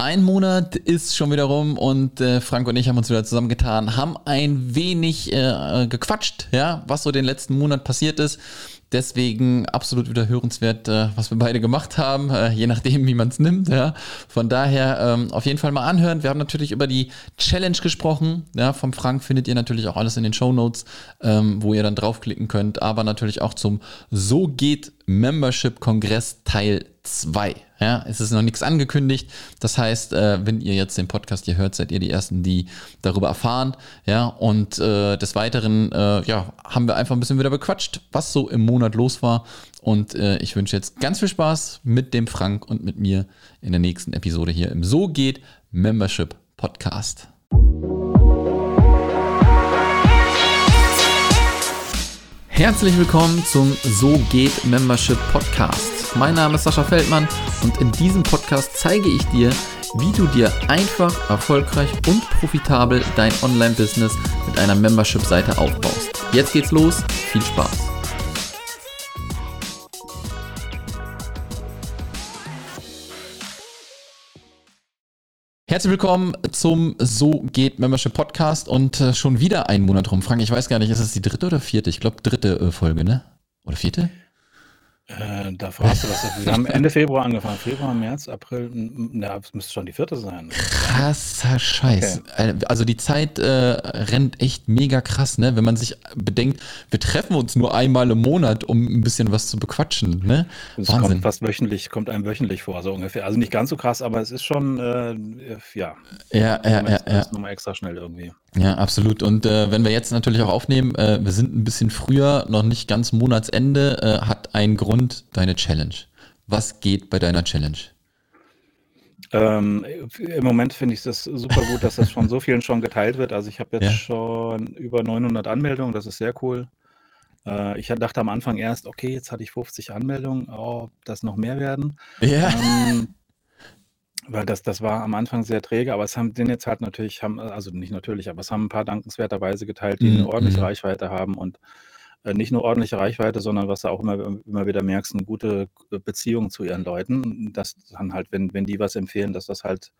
Ein Monat ist schon wieder rum und äh, Frank und ich haben uns wieder zusammengetan, haben ein wenig äh, gequatscht, ja, was so den letzten Monat passiert ist. Deswegen absolut wieder hörenswert, äh, was wir beide gemacht haben, äh, je nachdem, wie man es nimmt. Ja. Von daher ähm, auf jeden Fall mal anhören. Wir haben natürlich über die Challenge gesprochen. Ja, vom Frank findet ihr natürlich auch alles in den Show Notes, ähm, wo ihr dann draufklicken könnt. Aber natürlich auch zum So geht Membership Kongress Teil 2. Ja, es ist noch nichts angekündigt. Das heißt, äh, wenn ihr jetzt den Podcast hier hört, seid ihr die Ersten, die darüber erfahren. Ja, und äh, des Weiteren äh, ja, haben wir einfach ein bisschen wieder bequatscht, was so im Monat los war. Und äh, ich wünsche jetzt ganz viel Spaß mit dem Frank und mit mir in der nächsten Episode hier im So geht Membership Podcast. Herzlich willkommen zum So geht Membership Podcast. Mein Name ist Sascha Feldmann und in diesem Podcast zeige ich dir, wie du dir einfach, erfolgreich und profitabel dein Online-Business mit einer Membership-Seite aufbaust. Jetzt geht's los, viel Spaß! Herzlich willkommen zum So geht Membership Podcast und äh, schon wieder ein Monat rum. Frank, ich weiß gar nicht, ist es die dritte oder vierte? Ich glaube dritte äh, Folge, ne? Oder vierte? Äh, da fragst du was. Wir haben Ende Februar angefangen. Februar, März, April, ja, das müsste schon die vierte sein. Krasser Scheiß. Okay. Äh, also die Zeit äh, rennt echt mega krass, ne? Wenn man sich bedenkt, wir treffen uns nur einmal im Monat, um ein bisschen was zu bequatschen, ne? Das Wahnsinn. kommt fast wöchentlich, kommt einem wöchentlich vor, so ungefähr. Also nicht ganz so krass, aber es ist schon, äh, ja. Ja, ja, ja. ja. Nochmal extra schnell irgendwie. Ja, absolut. Und äh, wenn wir jetzt natürlich auch aufnehmen, äh, wir sind ein bisschen früher, noch nicht ganz Monatsende, äh, hat ein Grund deine Challenge. Was geht bei deiner Challenge? Ähm, Im Moment finde ich das super gut, dass das von so vielen schon geteilt wird. Also ich habe jetzt ja. schon über 900 Anmeldungen, das ist sehr cool. Äh, ich dachte am Anfang erst, okay, jetzt hatte ich 50 Anmeldungen, oh, das noch mehr werden. Ja. Ähm, weil das das war am Anfang sehr träge, aber es haben den jetzt halt natürlich haben also nicht natürlich, aber es haben ein paar dankenswerterweise geteilt, die 'ne Mhm, ordentliche mhm. Reichweite haben und, äh, nicht nur ordentliche Reichweite, sondern was du auch immer immer wieder merkst, 'ne gute, äh, Beziehung zu ihren Leuten, dass dann halt, wenn wenn die was empfehlen, dass das halt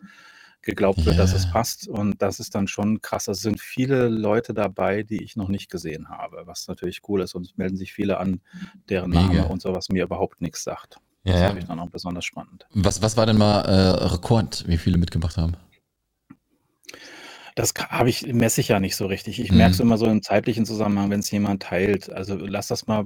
geglaubt wird, dass es passt und das ist dann schon krass. Es sind viele Leute dabei, die ich noch nicht gesehen habe, was natürlich cool ist und es melden sich viele an, deren Name und so was mir überhaupt nichts sagt. Ja, Das ja. finde ich dann auch besonders spannend. Was, was war denn mal äh, Rekord, wie viele mitgemacht haben? Das habe ich messe ich ja nicht so richtig. Ich merke es Mhm. immer so im zeitlichen Zusammenhang, wenn es jemand teilt. Also, lass das mal,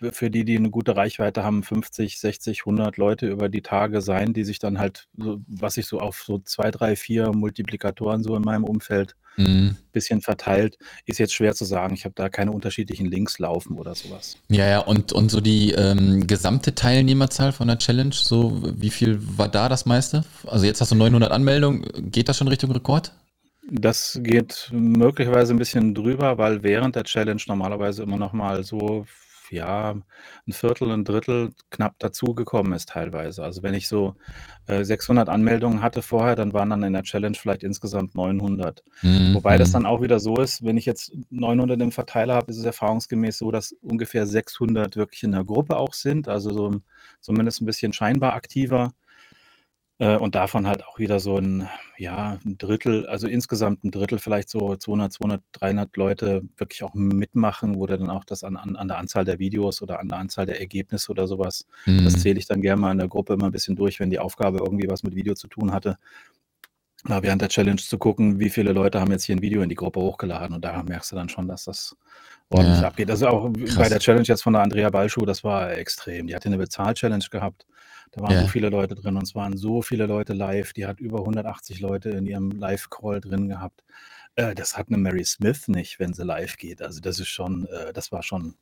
äh, für die, die eine gute Reichweite haben, 50, 60, 100 Leute über die Tage sein, die sich dann halt so was ich so auf so 2, 3, 4 Multiplikatoren so in meinem Umfeld Mhm. bisschen verteilt. Ist jetzt schwer zu sagen. Ich habe da keine unterschiedlichen Links laufen oder sowas. Ja, ja, und, und so die ähm, gesamte Teilnehmerzahl von der Challenge, so wie viel war da das meiste? Also jetzt hast du 900 Anmeldungen, geht das schon Richtung Rekord? Das geht möglicherweise ein bisschen drüber, weil während der Challenge normalerweise immer noch mal so, ja, ein Viertel, ein Drittel knapp dazugekommen ist teilweise. Also, wenn ich so, äh, 600 Anmeldungen hatte vorher, dann waren dann in der Challenge vielleicht insgesamt 900. Mhm, Wobei das mhm. dann auch wieder so ist, wenn ich jetzt 900 im Verteiler habe, ist es erfahrungsgemäß so, dass ungefähr 600 wirklich in der Gruppe auch sind, also so zumindest ein bisschen scheinbar aktiver. Äh, und davon halt auch wieder so ein ja, 'n Drittel also insgesamt ein Drittel, vielleicht so 200, 200, 300 Leute wirklich auch mitmachen, wo du dann auch das an an an der Anzahl der Videos oder an der Anzahl der Ergebnisse oder sowas das Mhm. zähle ich dann gerne mal in der Gruppe immer ein bisschen durch, wenn die Aufgabe irgendwie was mit Video zu tun hatte, mal während der Challenge zu gucken, wie viele Leute haben jetzt hier ein Video in die Gruppe hochgeladen und da merkst du dann schon, dass das ordentlich Ja, abgeht. Also, auch bei krass. der Challenge jetzt von der Andrea Balschuh, das war extrem. Die hatte eine Bezahl-Challenge gehabt. Da waren so Ja. viele Leute drin und es waren so viele Leute live. Die hat über 180 Leute in ihrem Live-Call drin gehabt. Äh, das hat 'ne Mary Smith nicht, wenn sie live geht. Also, das ist schon äh, das war schon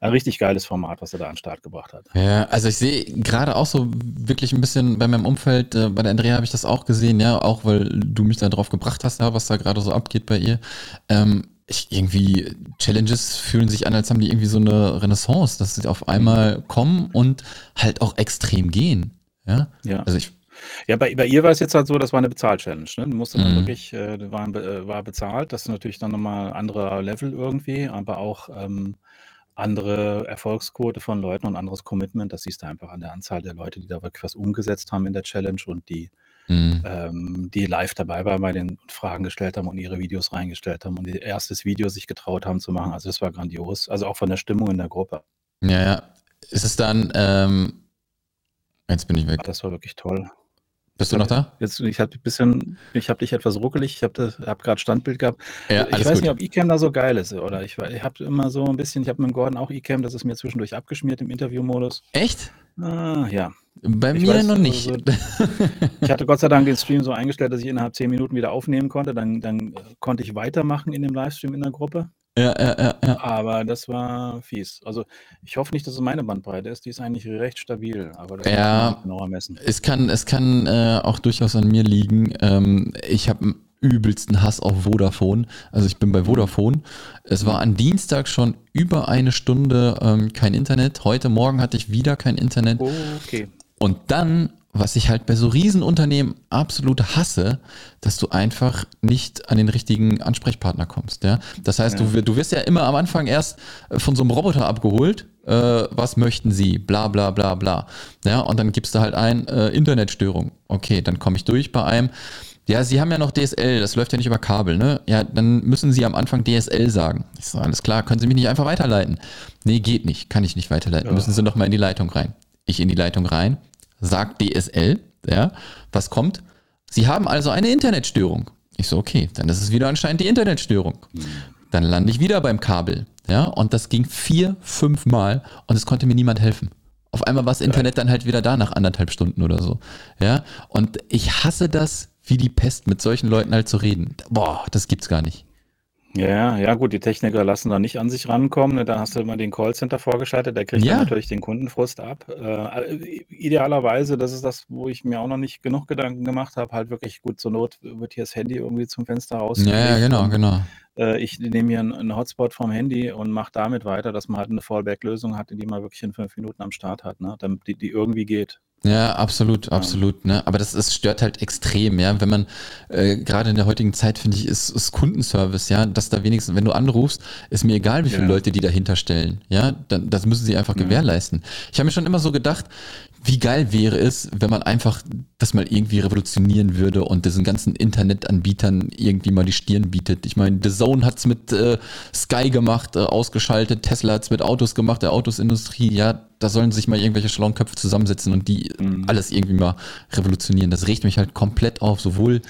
ein richtig geiles Format, was sie da an 'n Start gebracht hat. Ja, also ich sehe gerade auch so wirklich ein bisschen bei meinem Umfeld, äh, bei der Andrea habe ich das auch gesehen, ja, auch weil du mich da drauf gebracht hast, ja, was da gerade so abgeht bei ihr. Ähm, ich irgendwie, Challenges fühlen sich an, als haben die irgendwie so eine Renaissance, dass sie auf einmal kommen und halt auch extrem gehen. Ja, Ja. also ich, Ja, bei bei ihr war es jetzt halt so, das war eine Bezahl-Challenge, ne? Du musste dann Mhm. wirklich äh, die waren be äh, war bezahlt. Das ist natürlich dann noch mal anderer Level irgendwie, aber auch, ähm, andere Erfolgsquote von Leuten und anderes Commitment. Das siehst du einfach an der Anzahl der Leute, die da wirklich was umgesetzt haben in der Challenge und die mhm. ähm, die live dabei waren bei den Fragen gestellt haben und ihre Videos reingestellt haben und ihr erstes Video sich getraut haben zu machen. Also das war grandios. Also auch von der Stimmung in der Gruppe. Ja, ja. Ist es dann, ähm, jetzt bin ich weg. Das war wirklich toll. Bist du noch da? Jetzt, ich habe bisschen, ich habe dich etwas ruckelig, ich habe hab gerade Standbild gehabt. Ja, ich weiß gut. nicht, ob eCam da so geil ist, oder? Ich, ich habe immer so ein bisschen, ich habe mit dem Gordon auch eCam, das ist mir zwischendurch abgeschmiert im Interviewmodus. Echt? Ah, ja. Bei ich mir weiß, noch nicht. Also, ich hatte Gott sei Dank den Stream so eingestellt, dass ich innerhalb zehn Minuten wieder aufnehmen konnte. Dann, dann konnte ich weitermachen in dem Livestream in der Gruppe. Ja, ja, ja, ja. Aber das war fies. Also ich hoffe nicht, dass es meine Bandbreite ist. Die ist eigentlich recht stabil, aber das ja, muss genauer messen. Es kann, es kann äh, auch durchaus an mir liegen. Ähm, ich habe übelsten Hass auf Vodafone. Also ich bin bei Vodafone. Es war an Dienstag schon über eine Stunde ähm, kein Internet. Heute Morgen hatte ich wieder kein Internet. Okay. Und dann was ich halt bei so Riesenunternehmen absolut hasse, dass du einfach nicht an den richtigen Ansprechpartner kommst. Ja? Das heißt, ja. du, du wirst ja immer am Anfang erst äh, von so einem Roboter abgeholt. Äh, was möchten sie? Bla bla bla bla. Ja, und dann gibst du halt ein äh, Internetstörung. Okay, dann komme ich durch bei einem. Ja, Sie haben ja noch DSL, das läuft ja nicht über Kabel, ne? Ja, dann müssen Sie am Anfang DSL sagen. Ich so, alles klar, können Sie mich nicht einfach weiterleiten? Nee, geht nicht, kann ich nicht weiterleiten. Ja. Müssen Sie noch mal in die Leitung rein. Ich in die Leitung rein, sagt DSL, ja, was kommt? Sie haben also eine Internetstörung. Ich so, okay, dann ist es wieder anscheinend die Internetstörung. Dann lande ich wieder beim Kabel, ja, und das ging vier, fünf Mal und es konnte mir niemand helfen. Auf einmal war das Internet dann halt wieder da nach anderthalb Stunden oder so, ja, und ich hasse das wie die Pest, mit solchen Leuten halt zu reden. Boah, das gibt's gar nicht. Ja, ja, gut, die Techniker lassen da nicht an sich rankommen. Ne? Da hast du immer den Callcenter vorgeschaltet, der kriegt dann natürlich den Kundenfrust ab. Äh, idealerweise, das ist das, wo ich mir auch noch nicht genug Gedanken gemacht habe, halt wirklich gut zur Not wird hier das Handy irgendwie zum Fenster Ja, ja, genau, genau. äh, ich nehme mir einen Hotspot vom Handy und mache damit weiter, dass man halt eine Fallback-Lösung hat, die man wirklich in fünf Minuten am Start hat, ne? Damit die, die irgendwie geht. Ja, absolut, absolut. Ne? Aber das, das stört halt extrem, ja. Wenn man äh, gerade in der heutigen Zeit, finde ich, ist, ist Kundenservice, ja, dass da wenigstens, wenn du anrufst, ist mir egal, wie viele ja. Leute die dahinter stellen. Ja, dann, das müssen sie einfach ja. gewährleisten. Ich habe mir schon immer so gedacht, wie geil wäre es, wenn man einfach das mal irgendwie revolutionieren würde und diesen ganzen Internetanbietern irgendwie mal die Stirn bietet. Ich meine, The Zone hat's mit äh, Sky gemacht, äh, ausgeschaltet, Tesla hat's mit Autos gemacht, der Autosindustrie, ja, da sollen sich mal irgendwelche schlauen Köpfe zusammensetzen und die mhm. alles irgendwie mal revolutionieren. Das regt mich halt komplett auf, sowohl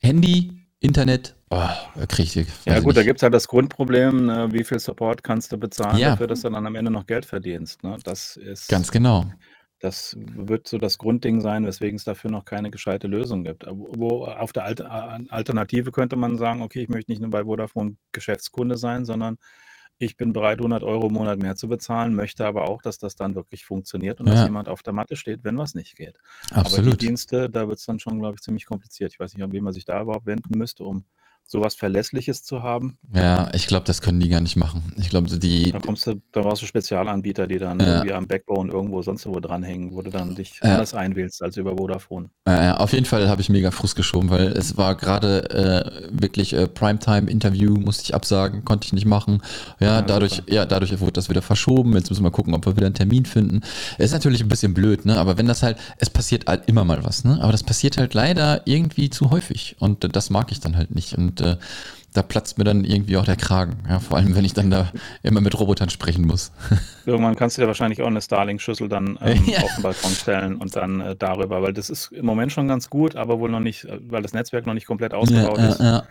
Handy, Internet, oh, krieg ich, ja gut, nicht. da gibt es halt das Grundproblem, ne, wie viel Support kannst du bezahlen ja. dafür, dass du dann am Ende noch Geld verdienst. Ne? Das ist ganz genau. Das wird so das Grundding sein, weswegen es dafür noch keine gescheite Lösung gibt. Wo auf der Alternative könnte man sagen, okay, ich möchte nicht nur bei Vodafone Geschäftskunde sein, sondern ich bin bereit, 100 Euro im Monat mehr zu bezahlen, möchte aber auch, dass das dann wirklich funktioniert und dass jemand auf der Matte steht, wenn was nicht geht. Aber die Dienste, da wird es dann schon, glaube ich, ziemlich kompliziert. Ich weiß nicht, an wen man sich da überhaupt wenden müsste, um sowas Verlässliches zu haben. Ja, ich glaube, das können die gar nicht machen. Ich glaube, die. Da kommst du, da brauchst du Spezialanbieter, die dann ja. irgendwie am Backbone irgendwo sonst wo dranhängen, wo du dann dich ja. anders einwählst als über Vodafone. Ja, auf jeden Fall habe ich mega Frust geschoben, weil es war gerade äh, wirklich äh, Primetime-Interview, musste ich absagen, konnte ich nicht machen. Ja, dadurch, super. ja, dadurch wurde das wieder verschoben. Jetzt müssen wir gucken, ob wir wieder einen Termin finden. Ist natürlich ein bisschen blöd, ne? Aber wenn das halt, es passiert halt immer mal was, ne? Aber das passiert halt leider irgendwie zu häufig. Und das mag ich dann halt nicht. Und äh, da platzt mir dann irgendwie auch der Kragen. Ja, vor allem, wenn ich dann da immer mit Robotern sprechen muss. Irgendwann kannst du dir wahrscheinlich auch eine Starlink-Schüssel dann ähm, ja. auf den Balkon stellen und dann äh, darüber, weil das ist im Moment schon ganz gut, aber wohl noch nicht, äh, weil das Netzwerk noch nicht komplett ausgebaut ja, ist. Ja,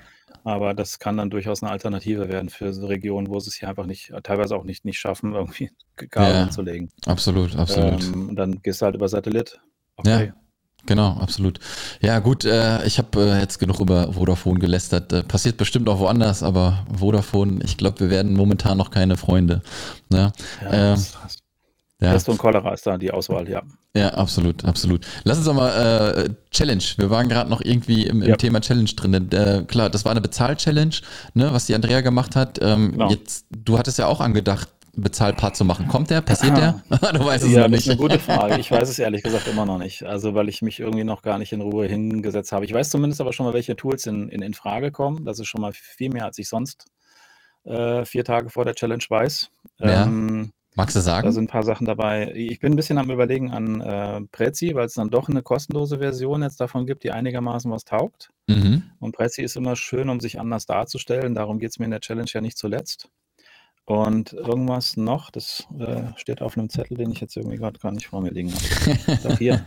aber das kann dann durchaus eine Alternative werden für so Regionen, wo sie es hier einfach nicht, teilweise auch nicht, nicht schaffen, irgendwie Kabel anzulegen. Absolut, absolut. Ähm, dann gehst du halt über Satellit. Okay. Genau, absolut. Ja, gut, äh, ich habe äh, jetzt genug über Vodafone gelästert. Äh, passiert bestimmt auch woanders, aber Vodafone, ich glaube, wir werden momentan noch keine Freunde. Ne? Ja, ähm, ja. Pest und Cholera ist da die Auswahl, ja. Ja, absolut, absolut. Lass uns doch mal äh, Challenge. Wir waren gerade noch irgendwie im, im ja. Thema Challenge drin. Äh, klar, das war eine Bezahl-Challenge, ne, was die Andrea gemacht hat. Ähm, genau. jetzt, du hattest ja auch angedacht, Bezahlpart zu machen. Kommt der? Passiert der? du weißt es ja, noch nicht. Das ist eine gute Frage. Ich weiß es ehrlich gesagt immer noch nicht. Also, weil ich mich irgendwie noch gar nicht in Ruhe hingesetzt habe. Ich weiß zumindest aber schon mal, welche Tools in, in, in Frage kommen. Das ist schon mal viel mehr, als ich sonst äh, vier Tage vor der Challenge weiß. Ja. Ähm, Magst du sagen? Da sind ein paar Sachen dabei. Ich bin ein bisschen am Überlegen an äh, Prezi, weil es dann doch eine kostenlose Version jetzt davon gibt, die einigermaßen was taugt. Mhm. Und Prezi ist immer schön, um sich anders darzustellen. Darum geht es mir in der Challenge ja nicht zuletzt. Und irgendwas noch, das äh, steht auf einem Zettel, den ich jetzt irgendwie gerade gar nicht vor mir liegen habe. hier.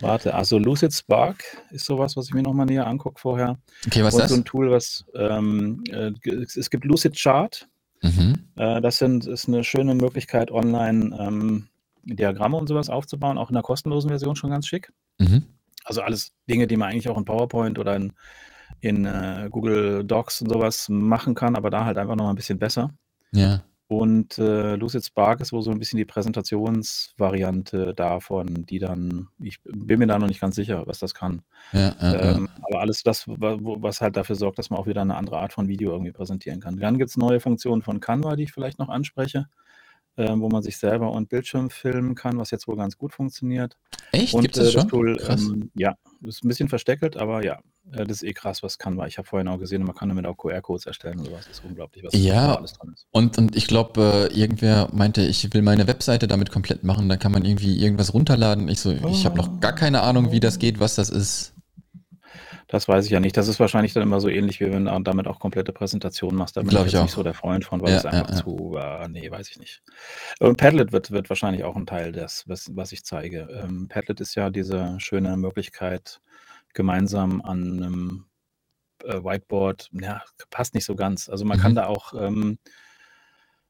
Warte, also Lucid Spark ist sowas, was ich mir nochmal näher angucke vorher. Okay, was ist das? so ein Tool, was ähm, äh, es gibt Lucid Chart. Mhm. Äh, das sind, ist eine schöne Möglichkeit, online ähm, Diagramme und sowas aufzubauen, auch in der kostenlosen Version schon ganz schick. Mhm. Also alles Dinge, die man eigentlich auch in PowerPoint oder in, in äh, Google Docs und sowas machen kann, aber da halt einfach noch ein bisschen besser. Ja. Und äh, Lucid Spark ist wohl so ein bisschen die Präsentationsvariante davon, die dann, ich bin mir da noch nicht ganz sicher, was das kann. Ja, ja, ähm, ja. Aber alles das, was halt dafür sorgt, dass man auch wieder eine andere Art von Video irgendwie präsentieren kann. Dann gibt es neue Funktionen von Canva, die ich vielleicht noch anspreche äh, wo man sich selber und Bildschirm filmen kann, was jetzt wohl ganz gut funktioniert. Echt? Und Gibt es äh, das schon? Tool, ähm, ja, ist ein bisschen versteckelt, aber ja, äh, das ist eh krass, was kann. Weil ich habe vorhin auch gesehen, man kann damit auch QR-Codes erstellen und sowas. Das ist unglaublich, was ja, alles dran ist. Und, und ich glaube, äh, irgendwer meinte, ich will meine Webseite damit komplett machen. Da kann man irgendwie irgendwas runterladen. Ich so, ich habe noch gar keine Ahnung, wie das geht, was das ist. Das weiß ich ja nicht. Das ist wahrscheinlich dann immer so ähnlich, wie wenn du damit auch komplette Präsentationen machst. Da bin Glaub ich ich nicht so der Freund von, weil Ja, es ja, einfach ja. zu, äh, nee, weiß ich nicht. Und Padlet wird, wird wahrscheinlich auch ein Teil des, was, was ich zeige. Ähm, Padlet ist ja diese schöne Möglichkeit, gemeinsam an einem äh, Whiteboard, ja, passt nicht so ganz. Also man kann Mhm. da auch ähm,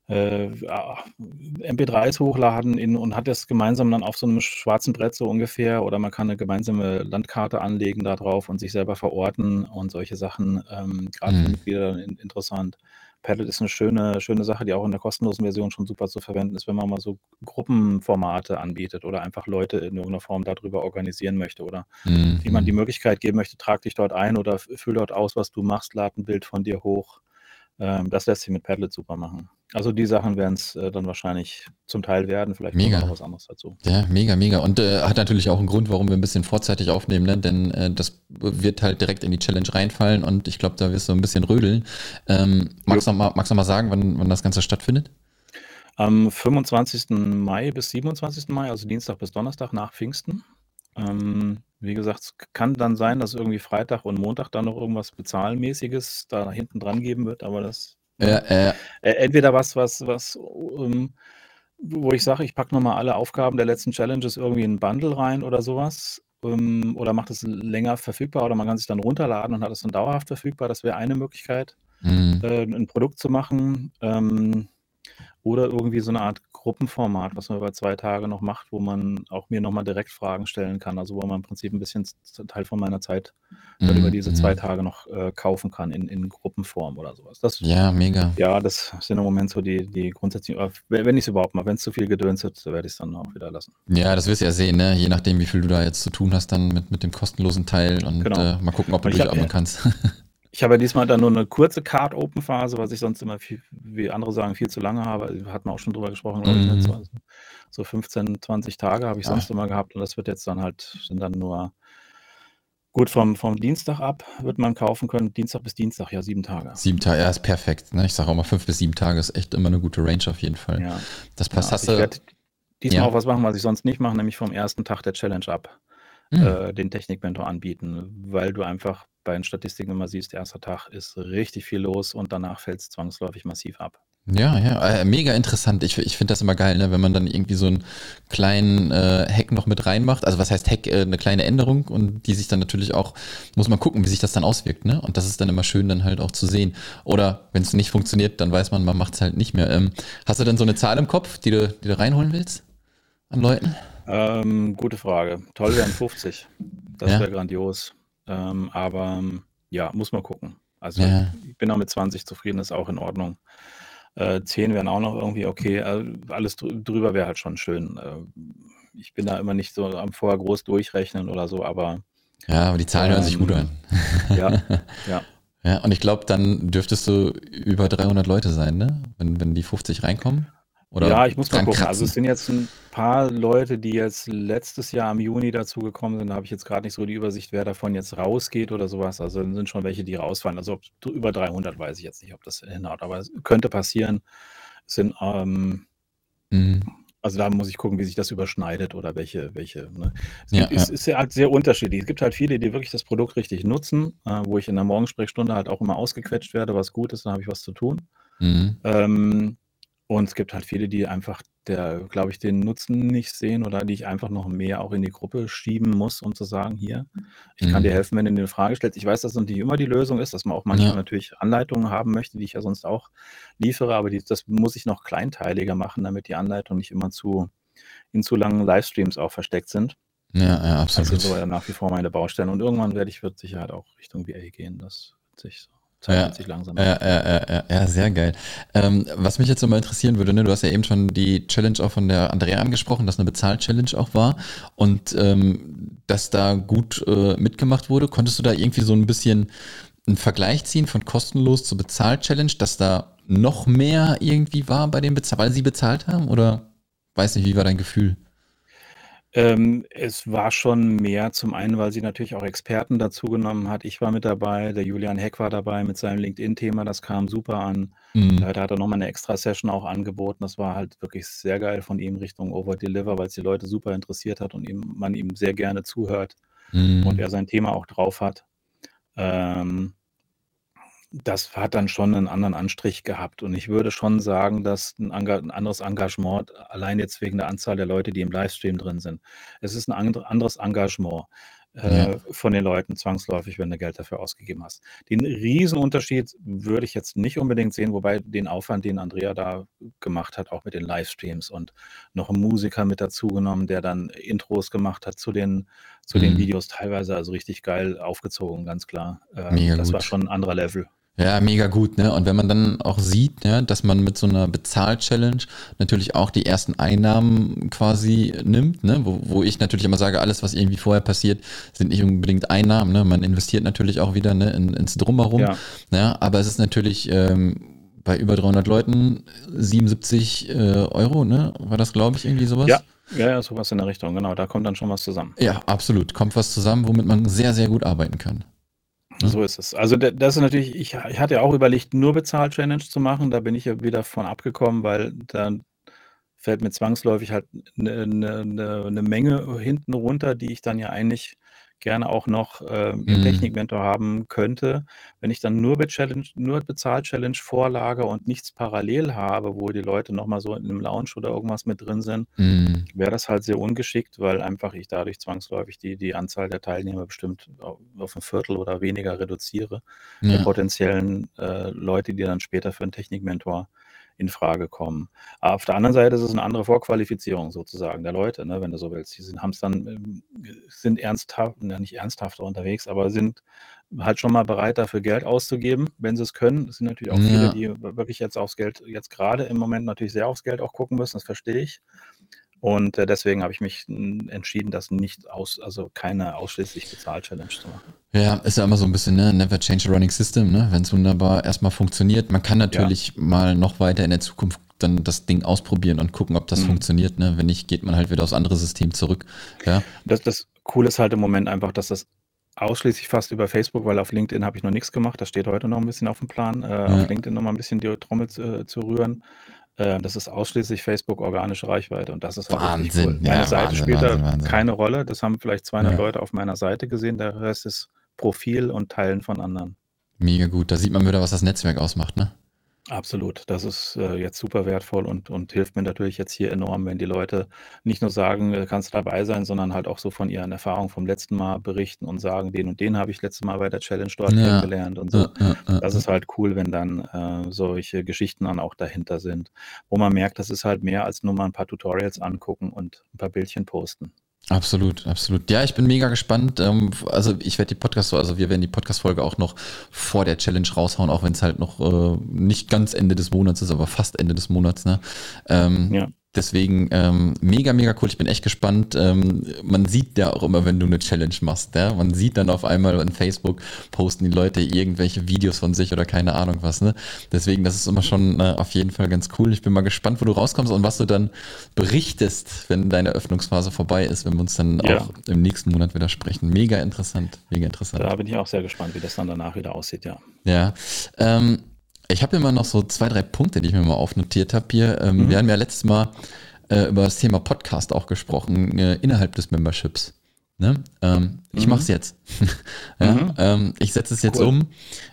äh, ja, MP3s hochladen in, und hat das gemeinsam dann auf so einem schwarzen Brett so ungefähr oder man kann eine gemeinsame Landkarte anlegen da drauf und sich selber verorten und solche Sachen, ähm, gerade für Mhm. Mitglieder dann in, interessant. Padlet ist eine schöne, schöne Sache, die auch in der kostenlosen Version schon super zu verwenden ist, wenn man mal so Gruppenformate anbietet oder einfach Leute in irgendeiner Form darüber organisieren möchte oder Mhm. wie man die Möglichkeit geben möchte, trag dich dort ein oder füll dort aus, was du machst, lad ein Bild von dir hoch. Ähm, das lässt sich mit Padlet super machen. Also die Sachen werden es äh, dann wahrscheinlich zum Teil werden, vielleicht Mega. noch was anderes dazu. Ja, mega, mega. Und äh, hat natürlich auch einen Grund, warum wir ein bisschen vorzeitig aufnehmen, ne? denn äh, das wird halt direkt in die Challenge reinfallen und ich glaube, da wirst du ein bisschen rödeln. Ähm, magst du noch mal, magst du noch mal sagen, wann, wann das Ganze stattfindet? Am 25. Mai bis 27. Mai, also Dienstag bis Donnerstag nach Pfingsten. Ähm, wie gesagt, es kann dann sein, dass irgendwie Freitag und Montag dann noch irgendwas Bezahlmäßiges da hinten dran geben wird, aber das Ja, äh, Äh, entweder was, was, was, ähm, wo ich sage, ich packe nochmal alle Aufgaben der letzten Challenges irgendwie in ein Bundle rein oder sowas. Ähm, oder macht es länger verfügbar oder man kann sich dann runterladen und hat es dann dauerhaft verfügbar. Das wäre eine Möglichkeit, mh. äh, ein Produkt zu machen. Ähm, oder irgendwie so eine Art Gruppenformat, was man über zwei Tage noch macht, wo man auch mir nochmal direkt Fragen stellen kann. Also wo man im Prinzip ein bisschen Teil von meiner Zeit dann über Mhm, diese zwei mhm. Tage noch äh, kaufen kann in, in Gruppenform oder sowas. Das Ja, mega. ja, das sind im Moment so die, die grundsätzlichen, aber wenn ich es überhaupt mal, wenn es zu viel Gedöns wird, werde ich es dann auch wieder lassen. Ja, das wirst du ja sehen, ne? Je nachdem, wie viel du da jetzt zu tun hast, dann mit, mit dem kostenlosen Teil und Genau. äh, mal gucken, ob du durchatmen kannst. Ich habe ja diesmal dann nur eine kurze Card-Open-Phase, was ich sonst immer viel, wie andere sagen, viel zu lange habe. Hat man auch schon drüber gesprochen, ich. Mhm. ne? So, so 15, 20 Tage habe ich Ah. sonst immer gehabt und das wird jetzt dann halt, sind dann nur gut vom, vom Dienstag ab, wird man kaufen können. Dienstag bis Dienstag, ja, sieben Tage. sieben Tage, ja, ist perfekt. Ne? Ich sage auch mal, fünf bis sieben Tage ist echt immer eine gute Range auf jeden Fall. Ja. Das passt. Ja, hast also ich werde diesmal Ja. auch was machen, was ich sonst nicht mache, nämlich vom ersten Tag der Challenge ab. Hm. äh, den Technikmentor anbieten, weil du einfach bei den Statistiken immer siehst, erster Tag ist richtig viel los und danach fällt es zwangsläufig massiv ab. Ja, ja, äh, mega interessant. Ich, ich finde das immer geil, ne? wenn man dann irgendwie so einen kleinen äh, Hack noch mit reinmacht. Also was heißt Hack? Äh, eine kleine Änderung und die sich dann natürlich auch, muss man gucken, wie sich das dann auswirkt. Ne? Und das ist dann immer schön dann halt auch zu sehen. Oder wenn es nicht funktioniert, dann weiß man, man macht es halt nicht mehr. Ähm, hast du denn so eine Zahl im Kopf, die du, die du reinholen willst an Leuten? Ähm, gute Frage. Toll wären 50. Das Ja. wäre grandios. Ähm, aber ähm, ja, muss man gucken. Also Ja. ich bin auch mit 20 zufrieden, ist auch in Ordnung. Äh, 10 wären auch noch irgendwie okay. Äh, alles drü drüber wäre halt schon schön. Äh, ich bin da immer nicht so am vorher groß durchrechnen oder so, aber Ja, aber die Zahlen hören sich Ähm, gut an. ja, ja. Ja, und ich glaube, dann dürftest du über 300 Leute sein, ne? Wenn, wenn die 50 reinkommen. Oder ja, ich muss mal gucken. kratzen. Also es sind jetzt ein paar Leute, die jetzt letztes Jahr im Juni dazugekommen sind. Da habe ich jetzt gerade nicht so die Übersicht, wer davon jetzt rausgeht oder sowas. Also es sind schon welche, die rausfallen. Also ob, über 300 weiß ich jetzt nicht, ob das hinhaut. Aber es könnte passieren. Es sind ähm, Mhm. Also da muss ich gucken, wie sich das überschneidet oder welche, welche. Ne? Es ja, gibt, ja. Ist, ist ja halt sehr unterschiedlich. Es gibt halt viele, die wirklich das Produkt richtig nutzen, äh, wo ich in der Morgensprechstunde halt auch immer ausgequetscht werde, was gut ist, dann habe ich was zu tun. Mhm. Ähm, und es gibt halt viele, die einfach der, glaube ich, den Nutzen nicht sehen oder die ich einfach noch mehr auch in die Gruppe schieben muss, um zu sagen, hier, ich kann dir mhm. helfen, wenn du dir eine Frage stellst. Ich weiß, dass das nicht immer die Lösung ist, dass man auch manchmal Ja. natürlich Anleitungen haben möchte, die ich ja sonst auch liefere, aber die, das muss ich noch kleinteiliger machen, damit die Anleitungen nicht immer zu in zu langen Livestreams auch versteckt sind. Ja, ja, Also absolut. so ja nach wie vor meine Baustellen. Und irgendwann werde ich mit Sicherheit auch Richtung VA gehen. Das wird sich so zeichnet ja, sich langsam. Ja, ja, ja, ja, sehr geil. Ähm, was mich jetzt nochmal interessieren würde, ne, du hast ja eben schon die Challenge auch von der Andrea angesprochen, dass eine Bezahl-Challenge auch war und ähm, dass da gut äh, mitgemacht wurde. Konntest du da irgendwie so ein bisschen einen Vergleich ziehen von kostenlos zu Bezahl-Challenge, dass da noch mehr irgendwie war bei den Bezahl, weil sie bezahlt haben? Oder weiß nicht, wie war dein Gefühl? Ähm, es war schon mehr, zum einen, weil sie natürlich auch Experten dazu genommen hat. Ich war mit dabei, der Julian Heck war dabei mit seinem LinkedIn-Thema, das kam super an. Mhm. Da hat er nochmal eine Extra-Session auch angeboten. Das war halt wirklich sehr geil von ihm Richtung Over-Deliver, weil es die Leute super interessiert hat und ihm, man ihm sehr gerne zuhört und mhm. er sein Thema auch drauf hat. Ähm, das hat dann schon einen anderen Anstrich gehabt. Und ich würde schon sagen, dass ein, ein anderes Engagement, allein jetzt wegen der Anzahl der Leute, die im Livestream drin sind, es ist ein anderes Engagement äh, ja. von den Leuten zwangsläufig, wenn du Geld dafür ausgegeben hast. Den Riesenunterschied würde ich jetzt nicht unbedingt sehen, wobei den Aufwand, den Andrea da gemacht hat, auch mit den Livestreams und noch einen Musiker mit dazu genommen, der dann Intros gemacht hat zu den, zu mhm. den Videos, teilweise also richtig geil aufgezogen, ganz klar. Äh, das gut. war schon ein anderer Level. Ja, mega gut, ne? Und wenn man dann auch sieht, ja, dass man mit so einer Bezahl-Challenge natürlich auch die ersten Einnahmen quasi nimmt, ne? Wo, wo ich natürlich immer sage, alles, was irgendwie vorher passiert, sind nicht unbedingt Einnahmen, ne? Man investiert natürlich auch wieder ne, in, ins Drumherum, ja. ja. Aber es ist natürlich ähm, bei über 300 Leuten 77 äh, Euro, ne? War das, glaube ich, irgendwie sowas? Ja. Ja, ja, sowas in der Richtung, genau. Da kommt dann schon was zusammen. Ja, absolut. Kommt was zusammen, womit man sehr, sehr gut arbeiten kann. Mhm. So ist es. Also das ist natürlich, ich, ich hatte ja auch überlegt, nur Bezahl-Challenge zu machen. Da bin ich ja wieder von abgekommen, weil dann fällt mir zwangsläufig halt eine, eine, eine ne Menge hinten runter, die ich dann ja eigentlich gerne auch noch äh, im Mhm. Technikmentor haben könnte. Wenn ich dann nur nur Bezahl-Challenge vorlage und nichts parallel habe, wo die Leute noch mal so in 'nem Lounge oder irgendwas mit drin sind, Mhm. wäre das halt sehr ungeschickt, weil einfach ich dadurch zwangsläufig die die Anzahl der Teilnehmer bestimmt auf ein Viertel oder weniger reduziere, der potenziellen, äh, Leute, die dann später für 'n Technikmentor in Frage kommen. Aber auf der anderen Seite ist es eine andere Vorqualifizierung sozusagen der Leute, ne, wenn du so willst. Die sind, haben's dann, ähm, sind ernsthaft, ja, nicht ernsthafter unterwegs, aber sind halt schon mal bereit, dafür Geld auszugeben, wenn sie es können. Es sind natürlich auch viele, die wirklich jetzt aufs Geld, jetzt gerade im Moment natürlich sehr aufs Geld auch gucken müssen, das verstehe ich. Und äh, deswegen habe ich mich entschieden, das nicht aus, also keine ausschließlich Bezahl-Challenge zu machen. Ja, ist ja immer so ein bisschen, ne, never change a running system, ne? Wenn es wunderbar erstmal funktioniert. Man kann natürlich ja. mal noch weiter in der Zukunft dann das Ding ausprobieren und gucken, ob das mhm. funktioniert. Ne? Wenn nicht, geht man halt wieder aufs andere System zurück. Ja. Das, das Coole ist halt im Moment einfach, dass das ausschließlich fast über Facebook, weil auf LinkedIn habe ich noch nichts gemacht. Das steht heute noch ein bisschen auf dem Plan, äh, ja. auf LinkedIn noch mal ein bisschen die Trommel zu, äh, zu rühren. Äh, das ist ausschließlich Facebook organische Reichweite und das ist halt Wahnsinn. Cool. Meine ja, Seite Wahnsinn, spielt Wahnsinn, da Wahnsinn. keine Rolle. Das haben vielleicht 200 ja. Leute auf meiner Seite gesehen. Der Rest ist Profil und Teilen von anderen. Mega gut. Da sieht man wieder, was das Netzwerk ausmacht, ne? Absolut. Das ist äh, jetzt super wertvoll und, und hilft mir natürlich jetzt hier enorm, wenn die Leute nicht nur sagen, äh, kannst du dabei sein, sondern halt auch so von ihren Erfahrungen vom letzten Mal berichten und sagen, den und den habe ich letztes Mal bei der Challenge dort ja. kennengelernt und so. Ja, ja, das ist halt cool, wenn dann äh, solche Geschichten dann auch dahinter sind, wo man merkt, das ist halt mehr als nur mal ein paar Tutorials angucken und ein paar Bildchen posten. Absolut, absolut. Ja, ich bin mega gespannt. Ähm, also ich werde die Podcast, also wir werden die Podcast-Folge auch noch vor der Challenge raushauen, auch wenn es halt noch äh, nicht ganz Ende des Monats ist, aber fast Ende des Monats. Ne? Ähm, ja. Deswegen ähm, mega, mega cool. Ich bin echt gespannt. Ähm, man sieht ja auch immer, wenn du eine Challenge machst. Ja? Man sieht dann auf einmal in Facebook, posten die Leute irgendwelche Videos von sich oder keine Ahnung was. Ne? Deswegen, das ist immer schon äh, auf jeden Fall ganz cool. Ich bin mal gespannt, wo du rauskommst und was du dann berichtest, wenn deine Öffnungsphase vorbei ist, wenn wir uns dann ja. auch im nächsten Monat wieder sprechen. Mega interessant, mega interessant. Da bin ich auch sehr gespannt, wie das dann danach wieder aussieht, ja. Ja. Ähm, Ich habe immer noch so zwei, drei Punkte, die ich mir mal aufnotiert habe hier. Ähm, mhm. Wir haben ja letztes Mal äh, über das Thema Podcast auch gesprochen, äh, innerhalb des Memberships. Ne? Ähm, ich mhm. mache es jetzt. ja, mhm. ähm, ich setze es jetzt cool. um.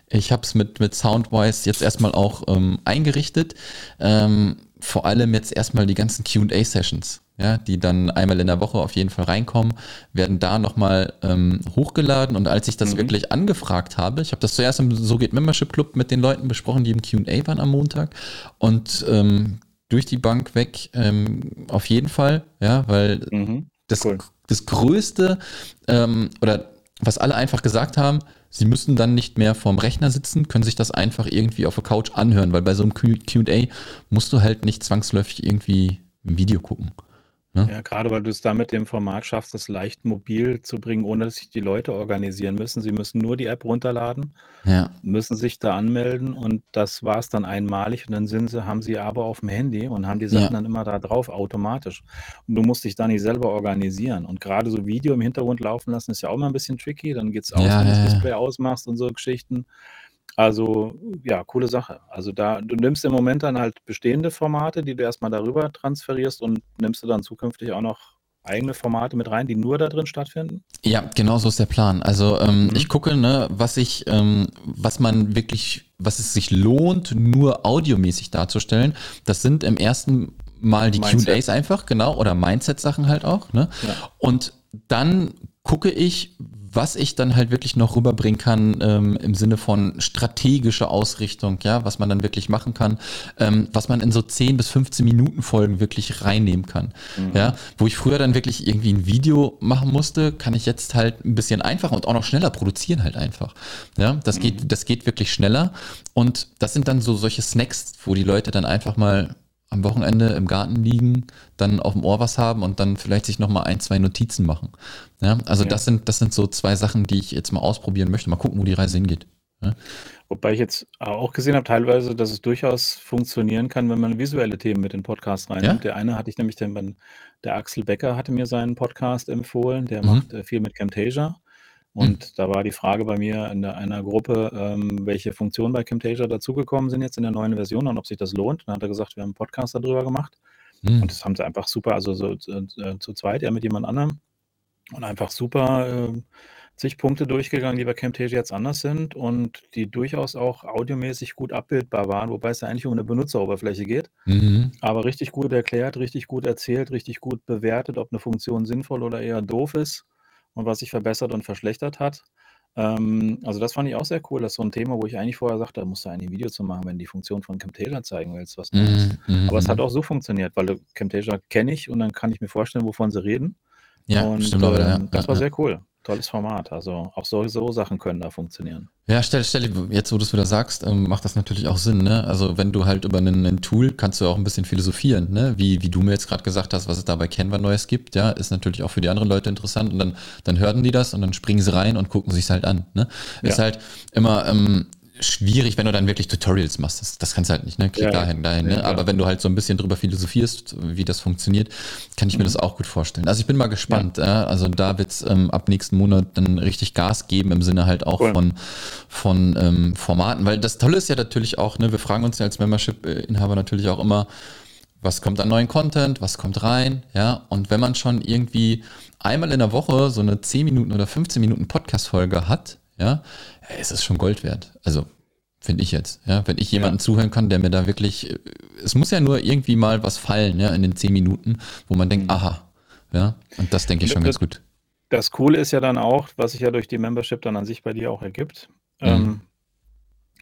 Ich habe es mit, mit Soundwise jetzt erstmal auch ähm, eingerichtet. Ähm, vor allem jetzt erstmal die ganzen QA-Sessions, ja, die dann einmal in der Woche auf jeden Fall reinkommen, werden da nochmal ähm, hochgeladen. Und als ich das mhm. wirklich angefragt habe, ich habe das zuerst im So geht Membership Club mit den Leuten besprochen, die im QA waren am Montag. Und ähm, durch die Bank weg ähm, auf jeden Fall, ja, weil mhm. das, cool. das Größte ähm, oder was alle einfach gesagt haben, sie müssen dann nicht mehr vorm Rechner sitzen, können sich das einfach irgendwie auf der Couch anhören, weil bei so einem QA musst du halt nicht zwangsläufig irgendwie ein Video gucken. Ne? Ja, gerade weil du es da mit dem Format schaffst, das leicht mobil zu bringen, ohne dass sich die Leute organisieren müssen. Sie müssen nur die App runterladen, ja. müssen sich da anmelden und das war es dann einmalig und dann sind sie, haben sie aber auf dem Handy und haben die Sachen ja. dann immer da drauf automatisch. Und du musst dich da nicht selber organisieren. Und gerade so Video im Hintergrund laufen lassen ist ja auch immer ein bisschen tricky. Dann geht es aus, ja, wenn du das Display ausmachst und so Geschichten. Also, ja, coole Sache. Also da du nimmst im Moment dann halt bestehende Formate, die du erstmal darüber transferierst und nimmst du dann zukünftig auch noch eigene Formate mit rein, die nur da drin stattfinden? Ja, genau so ist der Plan. Also ähm, mhm. ich gucke, ne, was ich, ähm, was man wirklich, was es sich lohnt, nur audiomäßig darzustellen. Das sind im ersten Mal die QAs einfach, genau, oder Mindset-Sachen halt auch. Ne? Ja. Und dann gucke ich, was ich dann halt wirklich noch rüberbringen kann ähm, im Sinne von strategischer Ausrichtung, ja, was man dann wirklich machen kann, ähm, was man in so 10 bis 15 Minuten Folgen wirklich reinnehmen kann. Mhm. Ja, wo ich früher dann wirklich irgendwie ein Video machen musste, kann ich jetzt halt ein bisschen einfacher und auch noch schneller produzieren halt einfach. Ja, das mhm. geht, das geht wirklich schneller und das sind dann so solche Snacks, wo die Leute dann einfach mal am Wochenende im Garten liegen, dann auf dem Ohr was haben und dann vielleicht sich nochmal ein, zwei Notizen machen. Ja, also ja. das sind, das sind so zwei Sachen, die ich jetzt mal ausprobieren möchte. Mal gucken, wo die Reise hingeht. Ja. Wobei ich jetzt auch gesehen habe, teilweise, dass es durchaus funktionieren kann, wenn man visuelle Themen mit in den Podcast reinnimmt. Der eine hatte ich nämlich, den, der Axel Becker hatte mir seinen Podcast empfohlen, der mhm. macht äh, viel mit Camtasia. Und hm. da war die Frage bei mir in der, einer Gruppe, ähm, welche Funktionen bei Camtasia dazugekommen sind jetzt in der neuen Version und ob sich das lohnt. Dann hat er gesagt, wir haben einen Podcast darüber gemacht. Hm. Und das haben sie einfach super, also so äh, zu zweit, ja, mit jemand anderem. Und einfach super äh, zig Punkte durchgegangen, die bei Camtasia jetzt anders sind und die durchaus auch audiomäßig gut abbildbar waren, wobei es ja eigentlich um eine Benutzeroberfläche geht. Mhm. Aber richtig gut erklärt, richtig gut erzählt, richtig gut bewertet, ob eine Funktion sinnvoll oder eher doof ist und was sich verbessert und verschlechtert hat. Ähm, also das fand ich auch sehr cool. Das ist so ein Thema, wo ich eigentlich vorher sagte, da musst du eigentlich ein Video zu machen, wenn du die Funktion von Camtasia zeigen willst, was Neues. Mhm, Aber es hat mhm. auch so funktioniert, weil Camtasia kenne ich und dann kann ich mir vorstellen, wovon sie reden. Ja, und stimmt, äh, ja. das war sehr cool tolles Format. Also auch so, so Sachen können da funktionieren. Ja, stell, stell jetzt, wo du es wieder sagst, ähm, macht das natürlich auch Sinn. Ne? Also wenn du halt über ein Tool kannst du auch ein bisschen philosophieren, ne? wie, wie du mir jetzt gerade gesagt hast, was es da bei Canva Neues gibt, ja, ist natürlich auch für die anderen Leute interessant und dann, dann hören die das und dann springen sie rein und gucken sich halt an. Ne? Ja. Ist halt immer, ähm, schwierig, wenn du dann wirklich Tutorials machst. Das, das kannst du halt nicht, ne? Klick ja, dahin, dahin. Ja, ne? Aber wenn du halt so ein bisschen drüber philosophierst, wie das funktioniert, kann ich mir mhm. das auch gut vorstellen. Also ich bin mal gespannt. Ja. Äh, also da wird's ähm, ab nächsten Monat dann richtig Gas geben im Sinne halt auch cool. von, von ähm, Formaten. Weil das Tolle ist ja natürlich auch, ne, wir fragen uns ja als Membership-Inhaber natürlich auch immer, was kommt an neuen Content, was kommt rein, ja. Und wenn man schon irgendwie einmal in der Woche so eine 10 Minuten oder 15 Minuten Podcast-Folge hat, ja, es ist schon Gold wert. Also finde ich jetzt. Ja, wenn ich jemanden ja. zuhören kann, der mir da wirklich, es muss ja nur irgendwie mal was fallen, ja, in den zehn Minuten, wo man denkt, mhm. aha, ja, und das denke ich schon das, ganz gut. Das Coole ist ja dann auch, was sich ja durch die Membership dann an sich bei dir auch ergibt. Mhm. Ähm,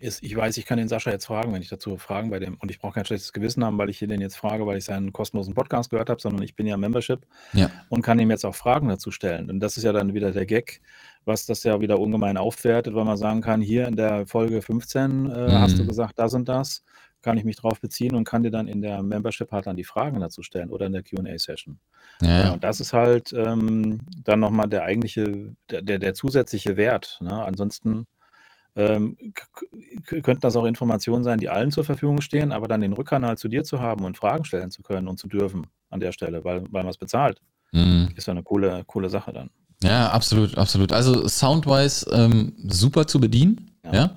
ist, ich weiß, ich kann den Sascha jetzt fragen, wenn ich dazu Fragen bei dem, und ich brauche kein schlechtes Gewissen haben, weil ich hier den jetzt frage, weil ich seinen kostenlosen Podcast gehört habe, sondern ich bin ja Membership ja. und kann ihm jetzt auch Fragen dazu stellen. Und das ist ja dann wieder der Gag, was das ja wieder ungemein aufwertet, weil man sagen kann, hier in der Folge 15 äh, mhm. hast du mhm. gesagt, das und das, kann ich mich drauf beziehen und kann dir dann in der Membership halt dann die Fragen dazu stellen oder in der Q&A-Session. Ja. ja. und das ist halt ähm, dann nochmal der eigentliche, der, der, der zusätzliche Wert. Ne? Ansonsten ähm, könnten das auch Informationen sein, die allen zur Verfügung stehen, aber dann den Rückkanal zu dir zu haben und Fragen stellen zu können und zu dürfen an der Stelle, weil, weil man es bezahlt, mhm. ist ja eine coole, coole Sache dann. Ja, absolut, absolut. Also Soundwise ähm, super zu bedienen. Ja. ja.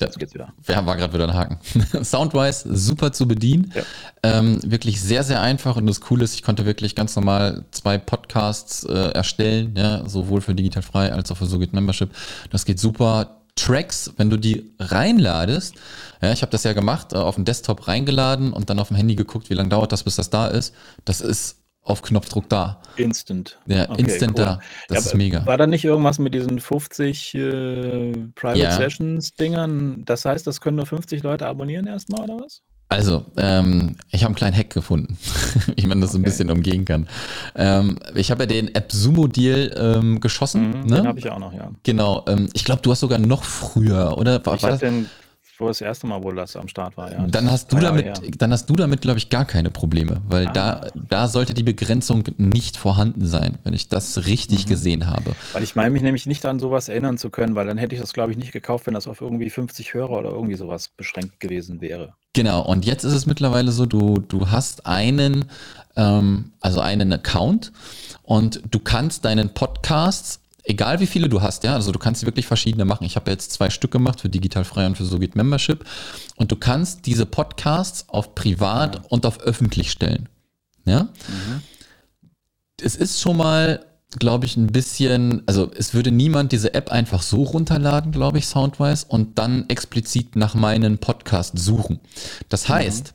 Jetzt geht's wieder. Wir war gerade wieder ein Haken. Soundwise super zu bedienen. Ja. Ähm, wirklich sehr, sehr einfach. Und das Coole ist, ich konnte wirklich ganz normal zwei Podcasts äh, erstellen, ja, sowohl für Digital Frei als auch für SoGit Membership. Das geht super. Tracks, wenn du die reinladest, ja, ich habe das ja gemacht, äh, auf dem Desktop reingeladen und dann auf dem Handy geguckt, wie lange dauert das, bis das da ist. Das ist auf Knopfdruck da. Instant. Ja, okay, instant cool. da. Das ja, ist mega. War da nicht irgendwas mit diesen 50 äh, Private ja. Sessions Dingern? Das heißt, das können nur 50 Leute abonnieren erstmal oder was? Also, ähm, ich habe einen kleinen Hack gefunden, wie man das okay. ein bisschen umgehen kann. Ähm, ich habe ja den AppSumo-Deal ähm, geschossen. Mhm, ne? Den habe ich auch noch, ja. Genau. Ähm, ich glaube, du hast sogar noch früher, oder? War, ich habe den wo das erste Mal wohl das am Start war, ja. Dann hast du damit, dann hast du damit, glaube ich, gar keine Probleme, weil ah. da, da sollte die Begrenzung nicht vorhanden sein, wenn ich das richtig mhm. gesehen habe. Weil ich meine mich nämlich nicht an sowas erinnern zu können, weil dann hätte ich das, glaube ich, nicht gekauft, wenn das auf irgendwie 50 Hörer oder irgendwie sowas beschränkt gewesen wäre. Genau, und jetzt ist es mittlerweile so, du, du hast einen, ähm, also einen Account und du kannst deinen Podcasts egal wie viele du hast, ja, also du kannst wirklich verschiedene machen. Ich habe jetzt zwei Stück gemacht für Digital Frei und für SoGit Membership und du kannst diese Podcasts auf privat ja. und auf öffentlich stellen. Ja. Mhm. Es ist schon mal, glaube ich, ein bisschen, also es würde niemand diese App einfach so runterladen, glaube ich, Soundwise, und dann explizit nach meinen Podcast suchen. Das mhm. heißt,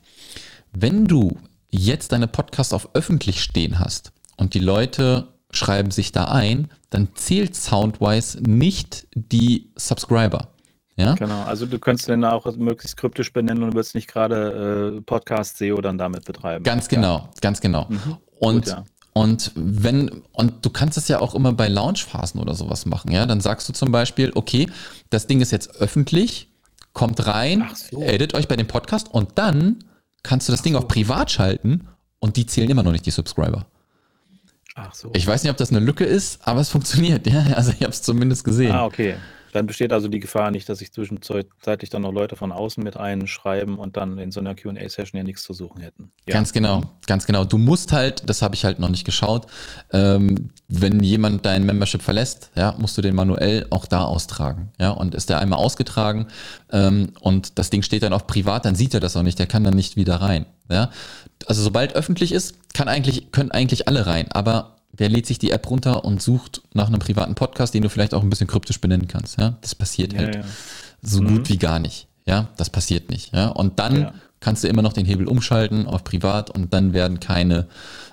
mhm. wenn du jetzt deine Podcast auf öffentlich stehen hast und die Leute schreiben sich da ein, dann zählt Soundwise nicht die Subscriber. Ja? Genau, also du könntest den auch möglichst kryptisch benennen und würdest nicht gerade äh, Podcast SEO dann damit betreiben. Ganz genau, ja. ganz genau. Mhm. Und, Gut, ja. und wenn, und du kannst es ja auch immer bei Launchphasen oder sowas machen, ja. Dann sagst du zum Beispiel, okay, das Ding ist jetzt öffentlich, kommt rein, so. edit euch bei dem Podcast und dann kannst du das Ach Ding so. auf privat schalten und die zählen immer noch nicht die Subscriber. Ach so. Ich weiß nicht, ob das eine Lücke ist, aber es funktioniert. Ja? Also ich habe es zumindest gesehen. Ah, okay. Dann besteht also die Gefahr nicht, dass sich zwischenzeitlich dann noch Leute von außen mit einschreiben und dann in so einer QA-Session ja nichts zu suchen hätten. Ja. Ganz genau, ganz genau. Du musst halt, das habe ich halt noch nicht geschaut, ähm, wenn jemand dein Membership verlässt, ja, musst du den manuell auch da austragen. Ja, und ist der einmal ausgetragen ähm, und das Ding steht dann auf privat, dann sieht er das auch nicht, der kann dann nicht wieder rein. Ja, also sobald öffentlich ist, kann eigentlich, können eigentlich alle rein, aber wer lädt sich die App runter und sucht nach einem privaten Podcast, den du vielleicht auch ein bisschen kryptisch benennen kannst, ja? Das passiert ja, halt ja. so mhm. gut wie gar nicht, ja? Das passiert nicht, ja? Und dann ja. kannst du immer noch den Hebel umschalten auf privat und dann werden keine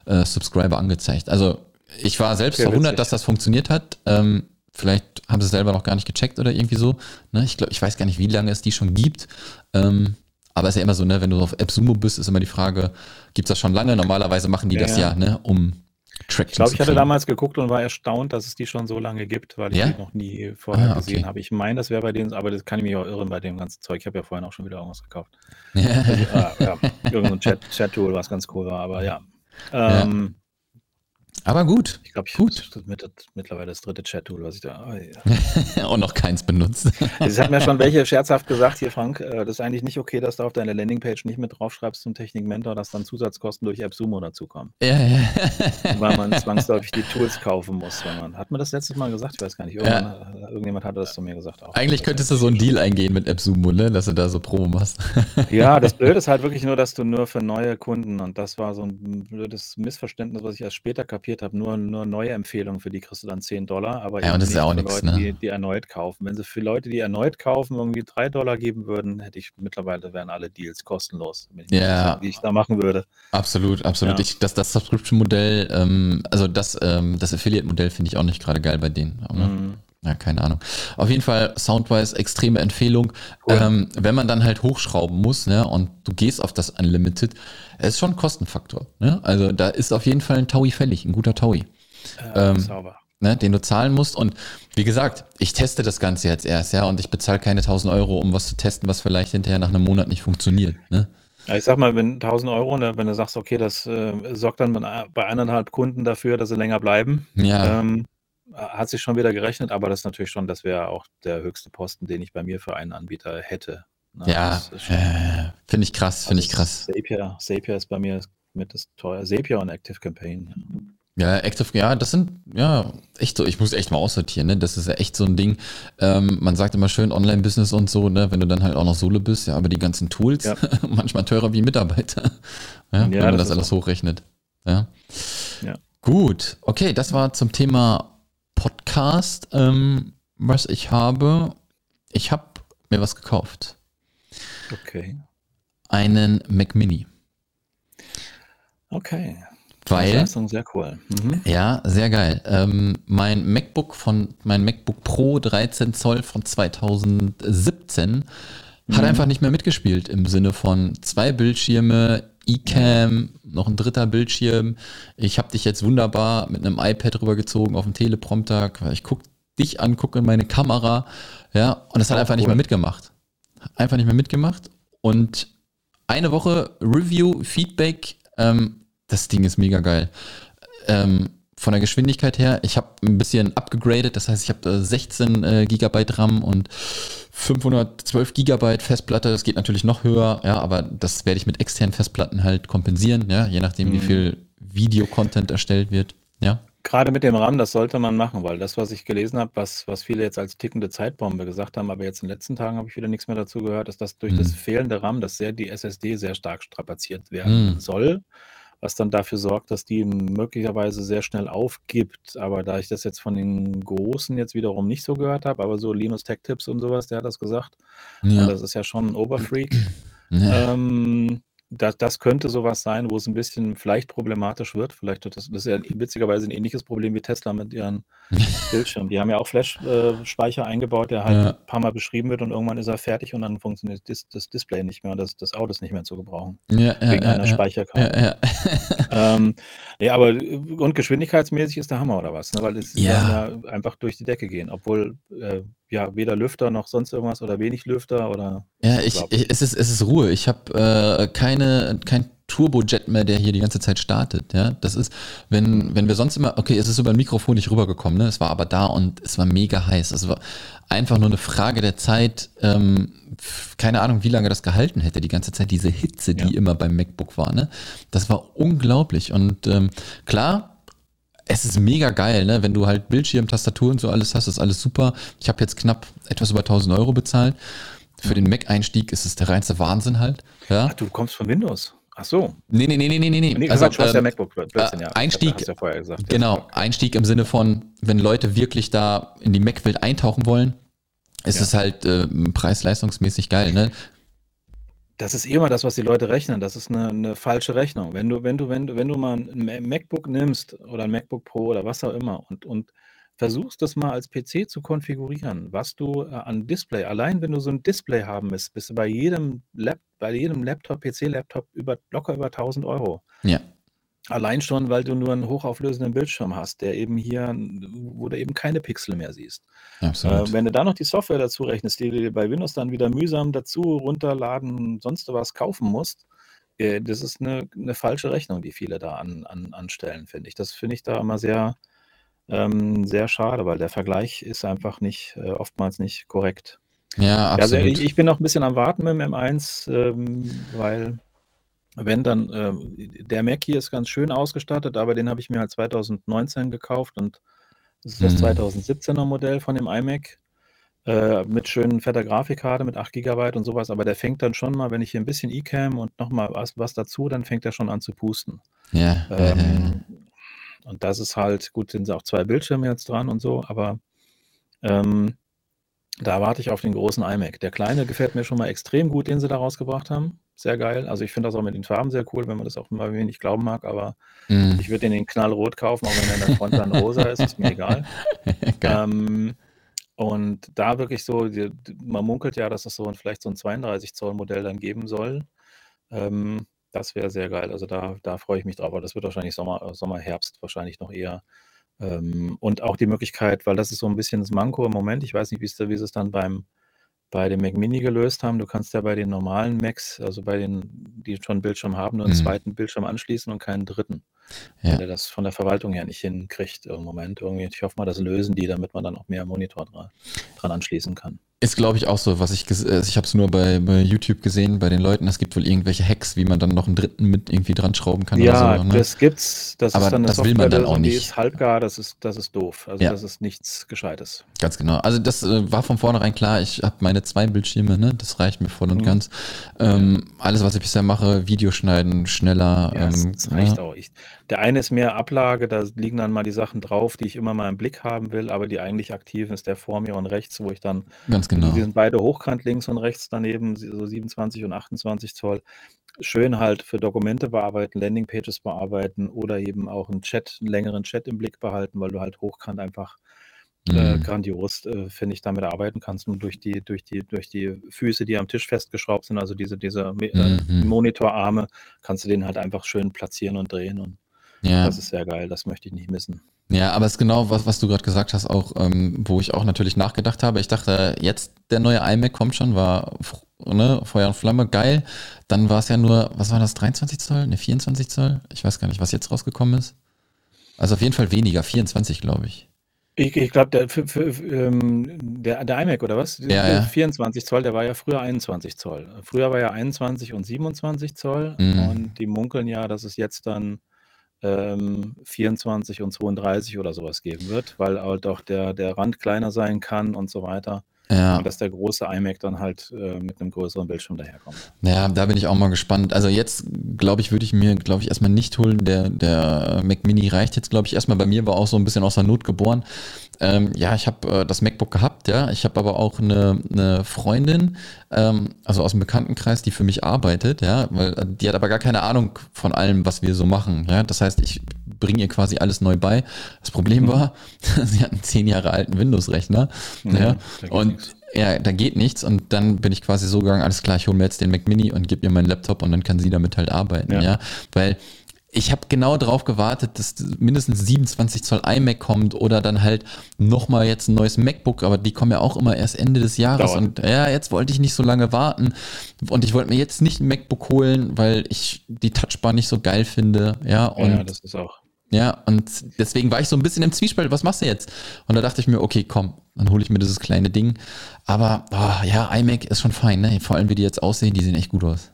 äh, Subscriber angezeigt. Also ich war selbst verwundert, dass das funktioniert hat. Ähm, vielleicht haben sie es selber noch gar nicht gecheckt oder irgendwie so. Ne? Ich glaube, ich weiß gar nicht, wie lange es die schon gibt. Ähm, aber es ist ja immer so, ne, wenn du auf AppSumo bist, ist immer die Frage, gibt es das schon lange? Normalerweise machen die ja, das ja, ne, um Traction Ich glaube, ich hatte damals geguckt und war erstaunt, dass es die schon so lange gibt, weil ich ja? die noch nie vorher ah, gesehen habe. Ich meine, das wäre bei denen, aber das kann ich mich auch irren bei dem ganzen Zeug. Ich habe ja vorhin auch schon wieder irgendwas gekauft. also, ah, ja, irgendein Chat-Tool, Chat was ganz cool war, aber ja. Ähm, aber gut. Ich glaube, ich gut. Mit, mittlerweile das dritte Chat-Tool, was ich da. Oh, ja. und noch keins benutzt. Es hat mir schon welche scherzhaft gesagt, hier, Frank, äh, das ist eigentlich nicht okay, dass du auf deine Landingpage nicht mit draufschreibst zum Technik-Mentor, dass dann Zusatzkosten durch AppSumo dazukommen. Ja, ja. Weil man zwangsläufig die Tools kaufen muss. Wenn man, hat man das letztes Mal gesagt? Ich weiß gar nicht. Ja. Äh, irgendjemand hatte das zu mir gesagt. Auch. Eigentlich könntest du so einen Deal eingehen mit AppSumo, ne? dass du da so Promo machst. ja, das Blöde ist halt wirklich nur, dass du nur für neue Kunden, und das war so ein blödes Missverständnis, was ich erst später kapiert habe, nur, nur neue Empfehlungen, für die kriegst du dann 10 Dollar, aber ja, und das ist ja auch nichts, Leute, ne? die, die erneut kaufen. Wenn sie für Leute, die erneut kaufen, irgendwie 3 Dollar geben würden, hätte ich mittlerweile wären alle Deals kostenlos, ja. die ich da machen würde. Absolut, absolut. Ja. Ich, das, das Subscription-Modell, ähm, also das, ähm, das Affiliate-Modell finde ich auch nicht gerade geil bei denen. Ne? Mhm. Ja, keine Ahnung. Auf jeden Fall Soundwise extreme Empfehlung. Cool. Ähm, wenn man dann halt hochschrauben muss, ne, und du gehst auf das Unlimited, ist schon ein Kostenfaktor. Ne? Also da ist auf jeden Fall ein Taui fällig, ein guter Taui ähm, sauber. Ne, den du zahlen musst. Und wie gesagt, ich teste das Ganze jetzt erst, ja, und ich bezahle keine 1000 Euro, um was zu testen, was vielleicht hinterher nach einem Monat nicht funktioniert. Ne? Ja, ich sag mal, wenn 1000 Euro, ne, wenn du sagst, okay, das äh, sorgt dann bei eineinhalb Kunden dafür, dass sie länger bleiben, ja. ähm, hat sich schon wieder gerechnet, aber das ist natürlich schon, das wäre auch der höchste Posten, den ich bei mir für einen Anbieter hätte. Ne? Ja, äh, finde ich krass, finde also ich krass. Zapier, Zapier ist bei mir mit das teuer. Zapier und Active Campaign. Ja, Active, ja, das sind, ja, echt so, ich muss echt mal aussortieren, ne? Das ist ja echt so ein Ding. Ähm, man sagt immer schön Online-Business und so, ne? Wenn du dann halt auch noch Solo bist, ja, aber die ganzen Tools, ja. manchmal teurer wie Mitarbeiter. Ja, ja wenn man das, das alles so. hochrechnet. Ja. ja. Gut, okay, das war zum Thema Podcast. Ähm, was ich habe, ich habe mir was gekauft. Okay. Einen Mac Mini. Okay. Weil, Leistung sehr cool. Mhm. Ja, sehr geil. Ähm, mein MacBook von, mein MacBook Pro 13 Zoll von 2017 mhm. hat einfach nicht mehr mitgespielt im Sinne von zwei Bildschirme, eCam, noch ein dritter Bildschirm. Ich habe dich jetzt wunderbar mit einem iPad rübergezogen auf dem Teleprompter. Ich gucke dich an, gucke in meine Kamera. Ja, und es hat einfach nicht mehr mitgemacht. Einfach nicht mehr mitgemacht. Und eine Woche Review, Feedback, ähm, das Ding ist mega geil. Ähm, von der Geschwindigkeit her, ich habe ein bisschen abgegradet, das heißt, ich habe 16 äh, Gigabyte RAM und 512 Gigabyte Festplatte, das geht natürlich noch höher, ja, aber das werde ich mit externen Festplatten halt kompensieren, ja, je nachdem, mhm. wie viel Videocontent erstellt wird, ja. Gerade mit dem RAM, das sollte man machen, weil das, was ich gelesen habe, was, was viele jetzt als tickende Zeitbombe gesagt haben, aber jetzt in den letzten Tagen habe ich wieder nichts mehr dazu gehört, ist, dass durch mhm. das fehlende RAM, dass sehr die SSD sehr stark strapaziert werden mhm. soll was dann dafür sorgt, dass die möglicherweise sehr schnell aufgibt. Aber da ich das jetzt von den Großen jetzt wiederum nicht so gehört habe, aber so Linus Tech Tips und sowas, der hat das gesagt. Ja. das ist ja schon ein Oberfreak. Ja. Ähm, das, das könnte sowas sein, wo es ein bisschen vielleicht problematisch wird. Vielleicht wird das, das ist ja witzigerweise ein ähnliches Problem wie Tesla mit ihren Bildschirmen. Die haben ja auch Flash-Speicher eingebaut, der halt ja. ein paar Mal beschrieben wird und irgendwann ist er fertig und dann funktioniert das, das Display nicht mehr und das, das Auto ist nicht mehr zu gebrauchen. Ja, ja, wegen einer Speicherkarte. Ja, ähm, ja, aber und geschwindigkeitsmäßig ist der Hammer oder was? Ne? Weil es einfach durch die Decke gehen, obwohl äh, ja, weder Lüfter noch sonst irgendwas oder wenig Lüfter oder. Ja, ich, ich, es, ist, es ist Ruhe. Ich habe äh, keine, kein Turbojet mehr, der hier die ganze Zeit startet. Ja, das ist, wenn, wenn wir sonst immer, okay, es ist über ein Mikrofon nicht rübergekommen, ne? Es war aber da und es war mega heiß. Es war einfach nur eine Frage der Zeit. Ähm, keine Ahnung, wie lange das gehalten hätte, die ganze Zeit diese Hitze, die ja. immer beim MacBook war. Ne? Das war unglaublich. Und ähm, klar, es ist mega geil, ne? wenn du halt Bildschirm, Tastatur und so alles hast, ist alles super. Ich habe jetzt knapp etwas über 1000 Euro bezahlt. Für den Mac-Einstieg ist es der reinste Wahnsinn halt. Ja? Ach, du kommst von Windows. Ach so. Nee, nee, nee, nee, nee, nee. nee also, du hast ja ähm, MacBook 14, ja. Einstieg, ja vorher gesagt. Genau, Einstieg im Sinne von, wenn Leute wirklich da in die Mac-Welt eintauchen wollen, ist ja. es halt äh, preis-leistungsmäßig geil, ne? Das ist immer das, was die Leute rechnen. Das ist eine, eine falsche Rechnung. Wenn du, wenn du, wenn du, wenn du mal ein MacBook nimmst oder ein MacBook Pro oder was auch immer und, und versuchst das mal als PC zu konfigurieren, was du äh, an Display, allein wenn du so ein Display haben willst, bist du bei jedem Lab, bei jedem Laptop, PC-Laptop über, locker über 1000 Euro. Ja. Allein schon, weil du nur einen hochauflösenden Bildschirm hast, der eben hier, wo du eben keine Pixel mehr siehst. Äh, wenn du da noch die Software dazu rechnest, die du dir bei Windows dann wieder mühsam dazu runterladen, sonst was kaufen musst, äh, das ist eine, eine falsche Rechnung, die viele da an, an, anstellen, finde ich. Das finde ich da immer sehr, ähm, sehr schade, weil der Vergleich ist einfach nicht, äh, oftmals nicht korrekt. Ja, Also ich, ich bin noch ein bisschen am Warten mit dem M1, ähm, weil wenn dann, äh, der Mac hier ist ganz schön ausgestattet, aber den habe ich mir halt 2019 gekauft und das ist das Mhm. 2017er Modell von dem iMac äh, mit schönen fetter Grafikkarte mit 8 GB und sowas. aber der fängt dann schon mal, wenn ich hier ein bisschen eCam und noch mal was was dazu, dann fängt er schon an zu pusten. Ja, Ähm, und das ist halt gut, sind auch zwei Bildschirme jetzt dran und so, aber ähm, da warte ich auf den großen iMac. Der kleine gefällt mir schon mal extrem gut, den sie da rausgebracht haben sehr geil. Also ich finde das auch mit den Farben sehr cool, wenn man das auch mal wenig glauben mag, aber mm. ich würde den in knallrot kaufen, auch wenn er in der Front dann rosa ist, ist mir egal. ähm, und da wirklich so, die, man munkelt ja, dass es so ein, vielleicht so ein 32 Zoll Modell dann geben soll. Ähm, das wäre sehr geil. Also da, da freue ich mich drauf. Aber das wird wahrscheinlich Sommer, Sommer, Herbst wahrscheinlich noch eher. Ähm, und auch die Möglichkeit, weil das ist so ein bisschen das Manko im Moment. Ich weiß nicht, wie es dann beim bei dem Mac Mini gelöst haben. Du kannst ja bei den normalen Macs, also bei den, die schon Bildschirm haben, nur einen Mhm. zweiten Bildschirm anschließen und keinen dritten. Ja. Wenn er das von der Verwaltung her nicht hinkriegt im Moment irgendwie. Ich hoffe mal, das lösen die, damit man dann auch mehr Monitor dran, dran anschließen kann. Ist, glaube ich, auch so, was ich, äh, ich habe es nur bei, bei YouTube gesehen, bei den Leuten, es gibt wohl irgendwelche Hacks, wie man dann noch einen dritten mit irgendwie dran schrauben kann ja, oder so. Ne? das gibt's. Das Aber ist dann das will man dann auch nicht. Die ist halbgar, das ist, das ist doof. Also ja. das ist nichts Gescheites. Ganz genau. Also das äh, war von vornherein klar, ich habe meine zwei Bildschirme, ne? das reicht mir voll und mhm. ganz. Ähm, alles, was ich bisher mache, Videoschneiden, schneller. Ja, ähm, das reicht ja. auch. Ich, der eine ist mehr Ablage, da liegen dann mal die Sachen drauf, die ich immer mal im Blick haben will, aber die eigentlich aktiven ist der vor mir und rechts, wo ich dann, Ganz genau. die sind beide hochkant links und rechts daneben, so 27 und 28 Zoll. Schön halt für Dokumente bearbeiten, Landingpages bearbeiten oder eben auch einen Chat, einen längeren Chat im Blick behalten, weil du halt hochkant einfach äh, mhm. grandios, äh, finde ich, damit arbeiten kannst. Und durch die, durch die, durch die Füße, die am Tisch festgeschraubt sind, also diese, diese äh, mhm. Monitorarme, kannst du den halt einfach schön platzieren und drehen. Und ja. das ist sehr geil, das möchte ich nicht missen. Ja, aber es ist genau, was, was du gerade gesagt hast, auch, ähm, wo ich auch natürlich nachgedacht habe. Ich dachte, jetzt der neue iMac kommt schon, war ne, Feuer und Flamme, geil. Dann war es ja nur, was war das, 23 Zoll? Ne, 24 Zoll? Ich weiß gar nicht, was jetzt rausgekommen ist. Also auf jeden Fall weniger, 24, glaube ich. Ich, ich glaube, der, ähm, der, der iMac oder was? Ja, ja. 24 Zoll, der war ja früher 21 Zoll. Früher war ja 21 und 27 Zoll mhm. und die munkeln ja, dass es jetzt dann ähm, 24 und 32 oder sowas geben wird, weil halt auch der, der Rand kleiner sein kann und so weiter. Ja. Und dass der große iMac dann halt äh, mit einem größeren Bildschirm daherkommt. Ja, da bin ich auch mal gespannt. Also jetzt, glaube ich, würde ich mir, glaube ich, erstmal nicht holen. Der, der Mac Mini reicht jetzt, glaube ich, erstmal bei mir, war auch so ein bisschen aus der Not geboren. Ähm, ja, ich habe äh, das MacBook gehabt, ja. Ich habe aber auch eine, eine Freundin, ähm, also aus dem Bekanntenkreis, die für mich arbeitet, ja, weil äh, die hat aber gar keine Ahnung von allem, was wir so machen. Ja, das heißt, ich bringe ihr quasi alles neu bei. Das Problem mhm. war, sie hat einen zehn Jahre alten Windows-Rechner. Mhm, ja, und. Ja, da geht nichts. Und dann bin ich quasi so gegangen, alles klar, ich hole mir jetzt den Mac Mini und gebe ihr meinen Laptop und dann kann sie damit halt arbeiten, ja. ja? Weil ich habe genau darauf gewartet, dass mindestens 27 Zoll iMac kommt oder dann halt nochmal jetzt ein neues MacBook, aber die kommen ja auch immer erst Ende des Jahres. Dauert. Und ja, jetzt wollte ich nicht so lange warten. Und ich wollte mir jetzt nicht ein MacBook holen, weil ich die Touchbar nicht so geil finde. Ja, und ja, das ist auch. Ja, und deswegen war ich so ein bisschen im Zwiespalt, was machst du jetzt? Und da dachte ich mir, okay, komm, dann hole ich mir dieses kleine Ding. Aber oh, ja, iMac ist schon fein, ne? Vor allem, wie die jetzt aussehen, die sehen echt gut aus.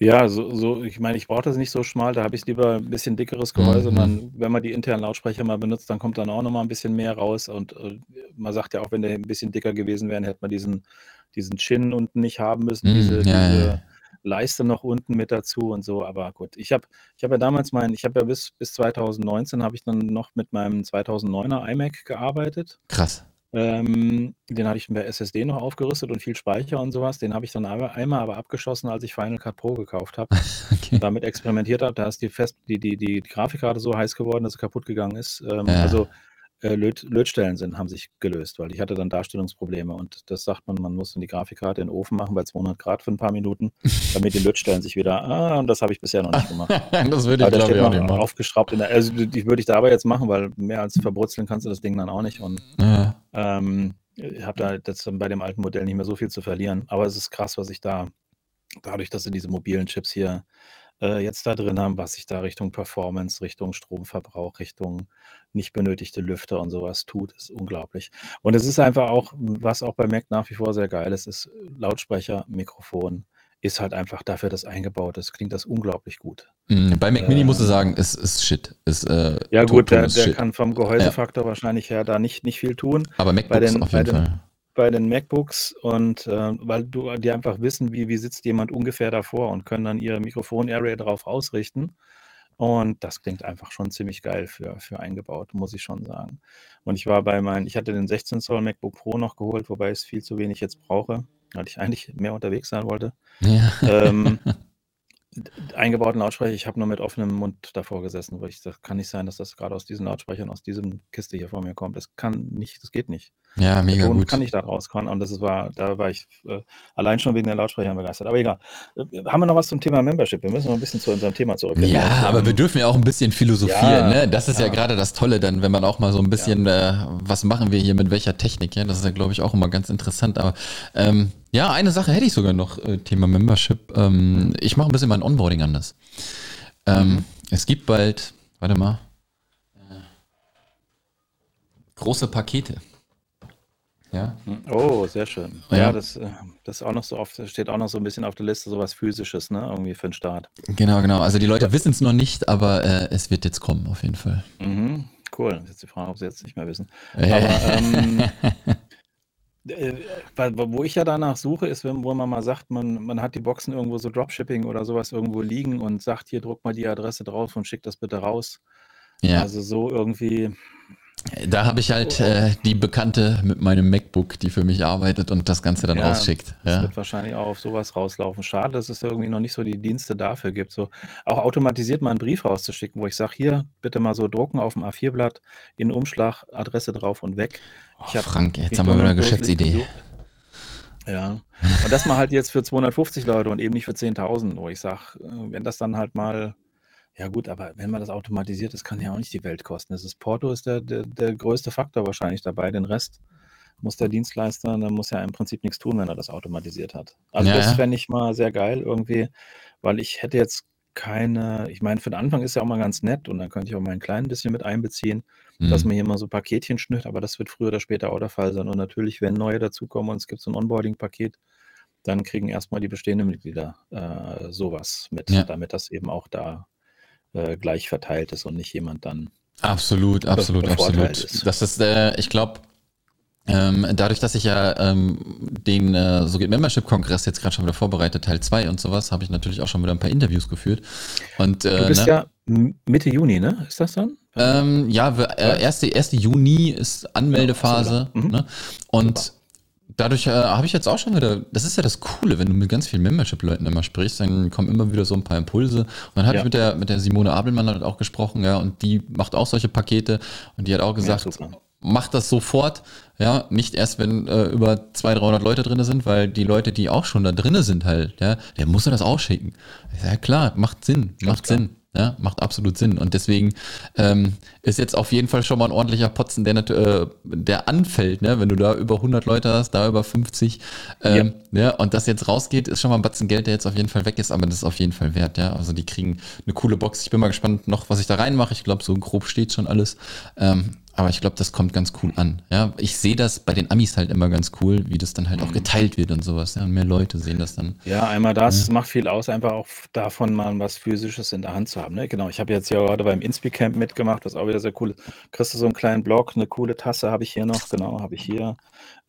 Ja, so, so ich meine, ich brauche das nicht so schmal, da habe ich lieber ein bisschen dickeres Gehäuse und dann, mhm. wenn man die internen Lautsprecher mal benutzt, dann kommt dann auch noch mal ein bisschen mehr raus und äh, man sagt ja auch, wenn der ein bisschen dicker gewesen wäre, hätte man diesen, diesen Chin unten nicht haben müssen, Mhm, diese, ja, diese ja. Leiste noch unten mit dazu und so. Aber gut, ich habe ich hab ja damals mein, ich habe ja bis, bis 2019 habe ich dann noch mit meinem 2009er iMac gearbeitet. Krass. Ähm, den hatte ich bei SSD noch aufgerüstet und viel Speicher und sowas. Den habe ich dann aber einmal aber abgeschossen, als ich Final Cut Pro gekauft habe. Okay. Damit experimentiert habe. Da ist die fest die die die Grafikkarte so heiß geworden, dass sie kaputt gegangen ist. Ähm, Ja. also äh, Löt Lötstellen sind, haben sich gelöst, weil ich hatte dann Darstellungsprobleme und das sagt man, man muss dann die Grafikkarte in den Ofen machen bei 200 Grad für ein paar Minuten, damit die Lötstellen sich wieder, ah, und das habe ich bisher noch nicht gemacht. das würde ich, glaube ich, auch nicht machen. Aufgeschraubt in der, also die würde ich da aber jetzt machen, weil mehr als verbrutzeln kannst du das Ding dann auch nicht und ja. ähm, ich habe da jetzt bei dem alten Modell nicht mehr so viel zu verlieren, aber es ist krass, was ich da, dadurch, dass sie diese mobilen Chips hier äh, jetzt da drin haben, was sich da Richtung Performance, Richtung Stromverbrauch, Richtung nicht benötigte Lüfter und sowas tut, ist unglaublich. Und es ist einfach auch, was auch bei Mac nach wie vor sehr geil ist, ist Lautsprecher, Mikrofon ist halt einfach dafür, dass eingebaut ist, klingt das unglaublich gut. Mhm, bei Mac Mini äh, musst du sagen, ist, ist Shit. Ist, äh, ja gut, der, der kann vom Gehäusefaktor ja. wahrscheinlich her da nicht, nicht viel tun. Aber MacBooks bei den, auf jeden den, Fall bei den MacBooks und äh, weil du die einfach wissen, wie, wie sitzt jemand ungefähr davor und können dann ihre Mikrofon-Area darauf ausrichten. Und das klingt einfach schon ziemlich geil für, für eingebaut, muss ich schon sagen. Und ich war bei meinen, ich hatte den 16 Zoll MacBook Pro noch geholt, wobei ich es viel zu wenig jetzt brauche, weil ich eigentlich mehr unterwegs sein wollte. Ja. Ähm, eingebauten Lautsprecher, ich habe nur mit offenem Mund davor gesessen, weil ich das kann nicht sein, dass das gerade aus diesen Lautsprechern, aus diesem Kiste hier vor mir kommt. Das kann nicht, das geht nicht. Ja, mega gut. kann ich da rauskommen und das war, da war ich äh, allein schon wegen den Lautsprechern begeistert. Aber egal. Äh, haben wir noch was zum Thema Membership? Wir müssen noch ein bisschen zu unserem Thema zurück. Ja, ähm, aber wir dürfen ja auch ein bisschen philosophieren. Ja, ne? Das ist ja, ja gerade das Tolle, dann, wenn man auch mal so ein bisschen, ja. äh, was machen wir hier mit welcher Technik? Ja, das ist ja, glaube ich, auch immer ganz interessant. Aber ähm, ja, eine Sache hätte ich sogar noch, äh, Thema Membership. Ähm, ich mache ein bisschen mein Onboarding anders. Ähm, mhm. Es gibt bald warte mal. Große Pakete. Ja. Oh, sehr schön. Ja, ja das, äh, das auch noch so oft, steht auch noch so ein bisschen auf der Liste, sowas physisches, ne? Irgendwie für den Start. Genau, genau. Also die Leute wissen es noch nicht, aber äh, es wird jetzt kommen, auf jeden Fall. Mhm. Cool. Jetzt die Frage, ob sie jetzt nicht mehr wissen. Aber ähm, äh, wo ich ja danach suche, ist, wenn, wo man mal sagt, man, man hat die Boxen irgendwo so Dropshipping oder sowas irgendwo liegen und sagt, hier druck mal die Adresse drauf und schick das bitte raus. Ja. Also so irgendwie, da habe ich halt äh, die Bekannte mit meinem MacBook, die für mich arbeitet und das Ganze dann ja, rausschickt. Das ja. wird wahrscheinlich auch auf sowas rauslaufen. Schade, dass es irgendwie noch nicht so die Dienste dafür gibt. So auch automatisiert mal einen Brief rauszuschicken, wo ich sage, hier, bitte mal so drucken auf dem A4-Blatt, in Umschlag, Adresse drauf und weg. Oh, Frank, jetzt haben wir wieder eine Geschäftsidee. Ja, und das mal halt jetzt für 250 Leute und eben nicht für 10.000, wo ich sage, äh, wenn das dann halt mal ja gut, aber wenn man das automatisiert, das kann ja auch nicht die Welt kosten. Das ist Porto ist der, der, der größte Faktor wahrscheinlich dabei. Den Rest muss der Dienstleister, dann muss er im Prinzip nichts tun, wenn er das automatisiert hat. Also ja, das fände ich mal sehr geil irgendwie, weil ich hätte jetzt keine, ich meine, für den Anfang ist ja auch mal ganz nett und dann könnte ich auch mal ein klein bisschen mit einbeziehen, mhm. dass man hier mal so Paketchen schnürt, aber das wird früher oder später auch der Fall sein. Und natürlich, wenn neue dazukommen und es gibt so ein Onboarding-Paket, dann kriegen erstmal die bestehenden Mitglieder äh, sowas mit, ja. damit das eben auch da äh, gleich verteilt ist und nicht jemand dann. Absolut, absolut, absolut. Ist. Das ist, äh, ich glaube, ähm, dadurch, dass ich ja ähm, den äh, so geht Membership-Kongress jetzt gerade schon wieder vorbereitet, Teil 2 und sowas, habe ich natürlich auch schon wieder ein paar Interviews geführt. Und, äh, du bist ne? ja Mitte Juni, ne? Ist das dann? Ähm, ja, äh, erste, erste Juni ist Anmeldephase. Ja, mhm. ne? Und Super dadurch äh, habe ich jetzt auch schon wieder, das ist ja das Coole, wenn du mit ganz vielen Membership-Leuten immer sprichst, dann kommen immer wieder so ein paar Impulse. Und dann habe ja. ich mit der, mit der Simone Abelmann halt auch gesprochen, ja, und die macht auch solche Pakete und die hat auch gesagt, ja, mach das sofort, ja, nicht erst, wenn äh, über 200, 300 Leute drin sind, weil die Leute, die auch schon da drin sind halt, ja, der muss ja das auch schicken. Ja klar, macht Sinn, macht Sinn. Ja, macht absolut Sinn. Und deswegen ähm, ist jetzt auf jeden Fall schon mal ein ordentlicher Potzen, der, äh, der anfällt, ne? wenn du da über 100 Leute hast, da über 50. Ähm, ja. ja. Und das jetzt rausgeht, ist schon mal ein Batzen Geld, der jetzt auf jeden Fall weg ist, aber das ist auf jeden Fall wert. Ja, Also die kriegen eine coole Box. Ich bin mal gespannt noch, was ich da reinmache. Ich glaube, so grob steht schon alles. Ähm, aber ich glaube, das kommt ganz cool an. Ja, ich sehe das bei den Amis halt immer ganz cool, wie das dann halt auch mhm. geteilt wird und sowas. Ja, und mehr Leute sehen das dann. Ja, einmal das ja. macht viel aus, einfach auch davon mal was Physisches in der Hand zu haben. Ne? Genau, ich habe jetzt ja gerade beim Inspi-Camp mitgemacht, was auch wieder sehr cool ist. Kriegst du so einen kleinen Blog, eine coole Tasse habe ich hier noch, genau, habe ich hier.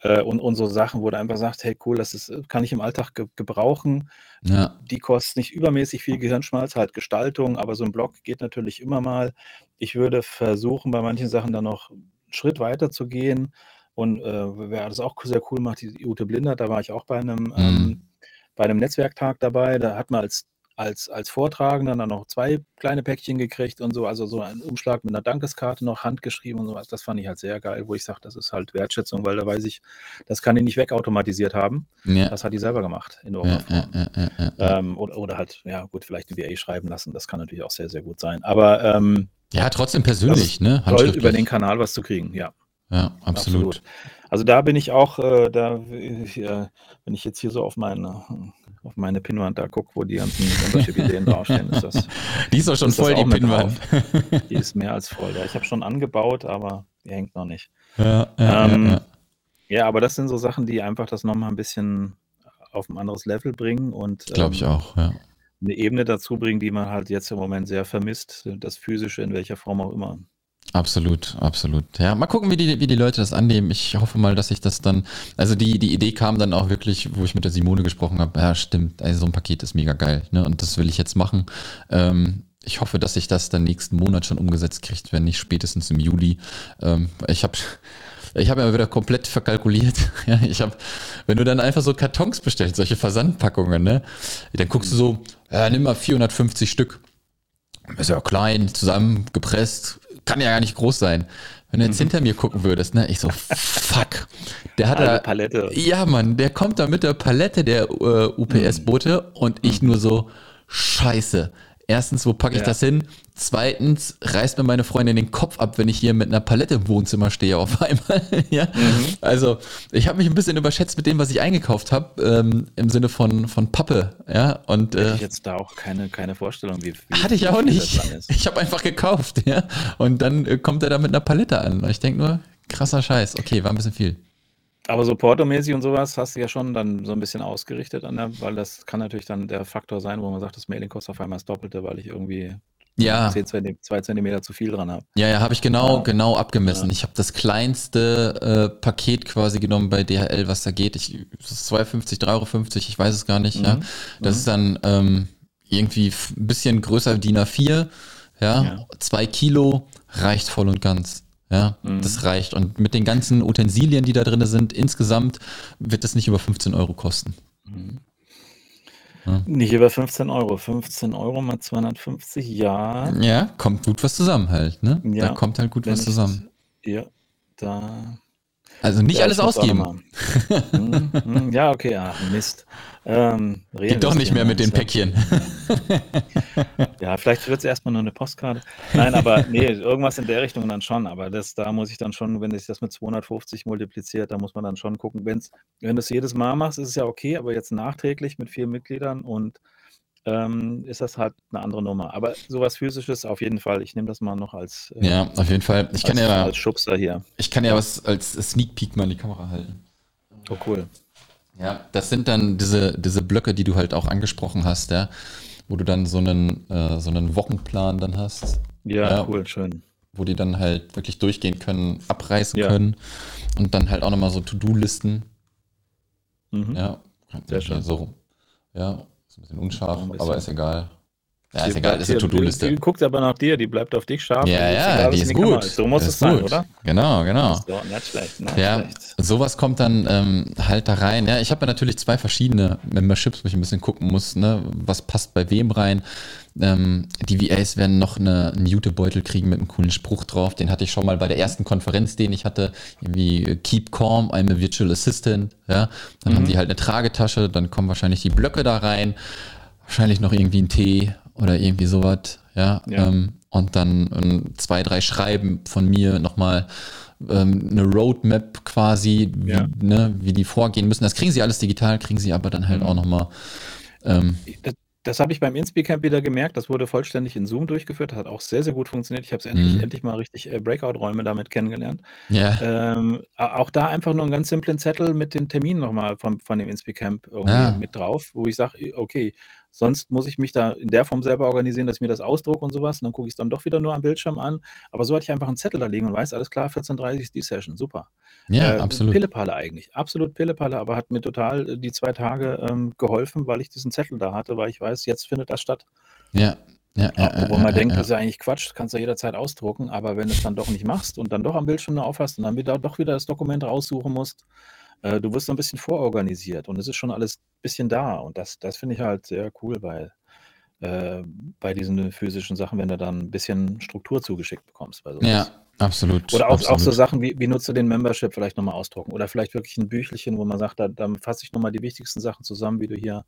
Äh, und, und so Sachen, wo du einfach sagst, hey cool, das ist, kann ich im Alltag ge gebrauchen. Ja. Die kostet nicht übermäßig viel Gehirnschmalz, halt Gestaltung, aber so ein Blog geht natürlich immer mal. Ich würde versuchen, bei manchen Sachen dann noch einen Schritt weiter zu gehen. Und äh, wer das auch sehr cool macht, die Ute Blinder, da war ich auch bei einem, mhm. ähm, bei einem Netzwerktag dabei. Da hat man als als, als Vortragender dann noch zwei kleine Päckchen gekriegt und so, also so ein Umschlag mit einer Dankeskarte noch handgeschrieben und sowas. Das fand ich halt sehr geil, wo ich sage, das ist halt Wertschätzung, weil da weiß ich, das kann ich nicht wegautomatisiert haben. Ja. Das hat die selber gemacht in irgendeiner ja, Form. Ja, ähm, oder, oder halt, ja gut, vielleicht ein VA schreiben lassen, das kann natürlich auch sehr, sehr gut sein. Aber ähm, ja, trotzdem persönlich, ne? Toll, über den Kanal was zu kriegen, ja. Ja, absolut. absolut. Also da bin ich auch, äh, da, äh, wenn ich jetzt hier so auf meine auf meine Pinwand da gucke, wo die ganzen Membership-Ideen draufstehen, ist das. Die ist doch schon voll, die Pinwand. Die ist mehr als voll. Ja, ich habe schon angebaut, aber die hängt noch nicht. Ja, ja, ähm, ja, ja, aber das sind so Sachen, die einfach das nochmal ein bisschen auf ein anderes Level bringen und glaube ich ähm, auch, ja. eine Ebene dazu bringen, die man halt jetzt im Moment sehr vermisst, das Physische in welcher Form auch immer. Absolut, absolut. Ja, mal gucken, wie die, wie die Leute das annehmen. Ich hoffe mal, dass ich das dann, also die, die Idee kam dann auch wirklich, wo ich mit der Simone gesprochen habe, ja, stimmt, also so ein Paket ist mega geil, ne? Und das will ich jetzt machen. Ähm, ich hoffe, dass ich das dann nächsten Monat schon umgesetzt kriegt, wenn nicht spätestens im Juli. Ähm, ich habe ich habe ja wieder komplett verkalkuliert. Ja, ich habe, wenn du dann einfach so Kartons bestellst, solche Versandpackungen, ne, dann guckst du so, ja, nimm mal 450 Stück. Ist ja klein, zusammengepresst, kann ja gar nicht groß sein. Wenn du jetzt mhm. hinter mir gucken würdest, ne? Ich so, fuck. Der hat da. Palette. Ja, Mann, der kommt da mit der Palette der äh, UPS-Bote und ich mhm. nur so, scheiße. Erstens, wo packe ich ja. das hin? Zweitens, reißt mir meine Freundin den Kopf ab, wenn ich hier mit einer Palette im Wohnzimmer stehe auf einmal. ja? Mhm. Also, ich habe mich ein bisschen überschätzt mit dem, was ich eingekauft habe, ähm, im Sinne von, von Pappe. Ja? Und, äh, ich jetzt da auch keine, keine Vorstellung, wie, wie Hatte ich auch nicht. Ich habe einfach gekauft, ja. Und dann äh, kommt er da mit einer Palette an. Ich denke nur, krasser Scheiß. Okay, war ein bisschen viel. Aber so Porto-mäßig und sowas hast du ja schon dann so ein bisschen ausgerichtet, an der, weil das kann natürlich dann der Faktor sein, wo man sagt, das Mailing kostet auf einmal das Doppelte, weil ich irgendwie ja. 10 Zentimeter, 2 Zentimeter zu viel dran habe. Ja, ja, habe ich genau, ja. genau abgemessen. Ja. Ich habe das kleinste äh, Paket quasi genommen bei DHL, was da geht. Ich, das ist 2,50, 3,50 Euro, ich weiß es gar nicht. Mhm. Ja. Das mhm. ist dann ähm, irgendwie ein bisschen größer DIN A4, ja, ja. zwei Kilo reicht voll und ganz. Ja, mhm. das reicht. Und mit den ganzen Utensilien, die da drin sind, insgesamt wird das nicht über 15 Euro kosten. Mhm. Ja. Nicht über 15 Euro. 15 Euro mal 250, ja. Ja, kommt gut was zusammen halt, ne? Ja, da kommt halt gut was zusammen. Ja, da also nicht ja, alles ausgeben. hm, hm, ja, okay, ach, Mist. Ähm, Geht doch nicht mehr mit den Päckchen. ja, vielleicht wird es erstmal nur eine Postkarte. Nein, aber nee, irgendwas in der Richtung dann schon. Aber das, da muss ich dann schon, wenn sich das mit 250 multipliziert, da muss man dann schon gucken. Wenn's, wenn du es jedes Mal machst, ist es ja okay, aber jetzt nachträglich mit vier Mitgliedern und ähm, ist das halt eine andere Nummer. Aber sowas Physisches auf jeden Fall. Ich nehme das mal noch als äh, ja, auf jeden Fall. Ich kann als, ja als Schubser hier. Ich kann ja was als Sneak Peek mal in die Kamera halten. Oh cool. Ja, das sind dann diese diese Blöcke, die du halt auch angesprochen hast, ja, wo du dann so einen äh, so einen Wochenplan dann hast. Ja, ja, cool, schön. Wo die dann halt wirklich durchgehen können, abreißen ja. können und dann halt auch nochmal so To-Do-Listen. Mhm. Ja, sehr schön. So, ja, ist ein bisschen unscharf, ein bisschen. aber ist egal. Ja, ist egal, ist eine To-Do-Liste. Die, guckt aber nach dir, die bleibt auf dich scharf. Ja, ja, die ist gut. So muss es sein, oder? Genau, genau. So, nicht schlecht, nicht ja, schlecht. sowas kommt dann ähm, halt da rein. Ja, ich habe ja natürlich zwei verschiedene Memberships, wo ich ein bisschen gucken muss, ne, was passt bei wem rein. Ähm, die VAs werden noch eine, einen Jutebeutel kriegen mit einem coolen Spruch drauf. Den hatte ich schon mal bei der ersten Konferenz, den ich hatte. Irgendwie Keep Calm, I'm a Virtual Assistant. Ja, dann mhm. haben die halt eine Tragetasche, dann kommen wahrscheinlich die Blöcke da rein. Wahrscheinlich noch irgendwie ein Tee oder irgendwie sowas, ja. ja. Ähm, und dann ähm, zwei, drei Schreiben von mir nochmal ähm, eine Roadmap quasi, wie, ja. ne, wie die vorgehen müssen. Das kriegen sie alles digital, kriegen sie aber dann halt mhm. auch nochmal. Ähm, das, das habe ich beim InSpeak-Camp wieder gemerkt. Das wurde vollständig in Zoom durchgeführt. Das hat auch sehr, sehr gut funktioniert. Ich habe es endlich, mhm. endlich mal richtig äh, Breakout-Räume damit kennengelernt. Ja. Ähm, auch da einfach nur einen ganz simplen Zettel mit den Terminen nochmal von, von dem InSpeak-Camp ja. mit drauf, wo ich sage, okay, Sonst muss ich mich da in der Form selber organisieren, dass ich mir das ausdrucke und sowas. Und dann gucke ich es dann doch wieder nur am Bildschirm an. Aber so hatte ich einfach einen Zettel da liegen und weiß, alles klar, 14.30 ist die Session. Super. Ja, äh, absolut. Pillepalle eigentlich. Absolut Pillepalle, aber hat mir total äh, die zwei Tage ähm, geholfen, weil ich diesen Zettel da hatte, weil ich weiß, jetzt findet das statt. Ja, ja, ja, Wo man ja, denkt, das ist ja eigentlich Quatsch, kannst du jederzeit ausdrucken, aber wenn du es dann doch nicht machst und dann doch am Bildschirm aufhast und dann wieder doch wieder das Dokument raussuchen musst, äh, du wirst so ein bisschen vororganisiert und es ist schon alles ein bisschen da. Und das, das finde ich halt sehr cool, weil äh, bei diesen physischen Sachen, wenn du dann ein bisschen Struktur zugeschickt bekommst. Bei Ja, absolut. Oder auch, auch so Sachen wie, wie nutzt du den Membership vielleicht nochmal ausdrucken oder vielleicht wirklich ein Büchelchen, wo man sagt, da, da fasse ich nochmal die wichtigsten Sachen zusammen, wie du hier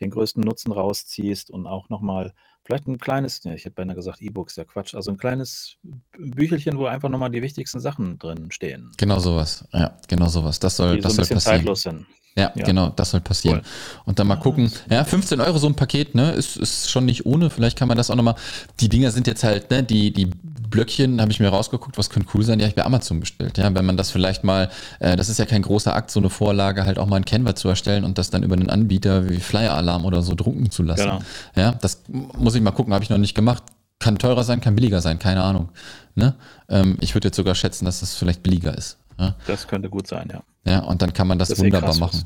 den größten Nutzen rausziehst und auch nochmal vielleicht ein kleines, ja, ich hätte beinahe gesagt E-Books, ja Quatsch, also ein kleines Büchelchen, wo einfach nochmal die wichtigsten Sachen drin stehen. Genau sowas, ja, genau sowas. Das soll, die das so ein soll passieren. zeitlos sind. Ja, ja, genau, das soll passieren. Cool. Und dann mal gucken. Ja, 15 Euro so ein Paket, ne, ist, ist schon nicht ohne. Vielleicht kann man das auch nochmal. Die Dinger sind jetzt halt, ne, die, die Blöckchen habe ich mir rausgeguckt, was könnte cool sein. Die habe ich bei Amazon bestellt. Ja, wenn man das vielleicht mal, äh, das ist ja kein großer Akt, so eine Vorlage halt auch mal ein Canva zu erstellen und das dann über einen Anbieter wie Flyer Alarm oder so drucken zu lassen. Genau. Ja, das muss ich mal gucken, habe ich noch nicht gemacht. Kann teurer sein, kann billiger sein, keine Ahnung. Ne? Ähm, ich würde jetzt sogar schätzen, dass das vielleicht billiger ist. Ja? Das könnte gut sein, ja. Ja, und dann kann man das, das eh wunderbar krass, machen.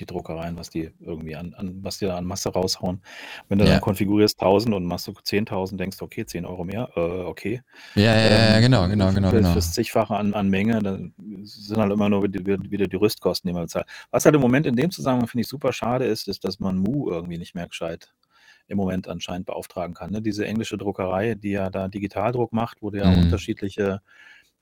Die Druckereien, was die irgendwie an, an, was die da an Masse raushauen. Wenn du ja. dann konfigurierst 1000 und machst du 10.000, denkst du, okay, 10 Euro mehr, äh, okay. Ja, ja, ähm, ja, genau, genau, genau. Für, genau. Zigfache an, an Menge, dann sind halt immer nur wieder, wieder die Rüstkosten, die man bezahlt. Was halt im Moment in dem Zusammenhang finde ich super schade ist, ist, dass man Mu irgendwie nicht mehr gescheit im Moment anscheinend beauftragen kann. Ne? Diese englische Druckerei, die ja da Digitaldruck macht, wo du ja mhm. unterschiedliche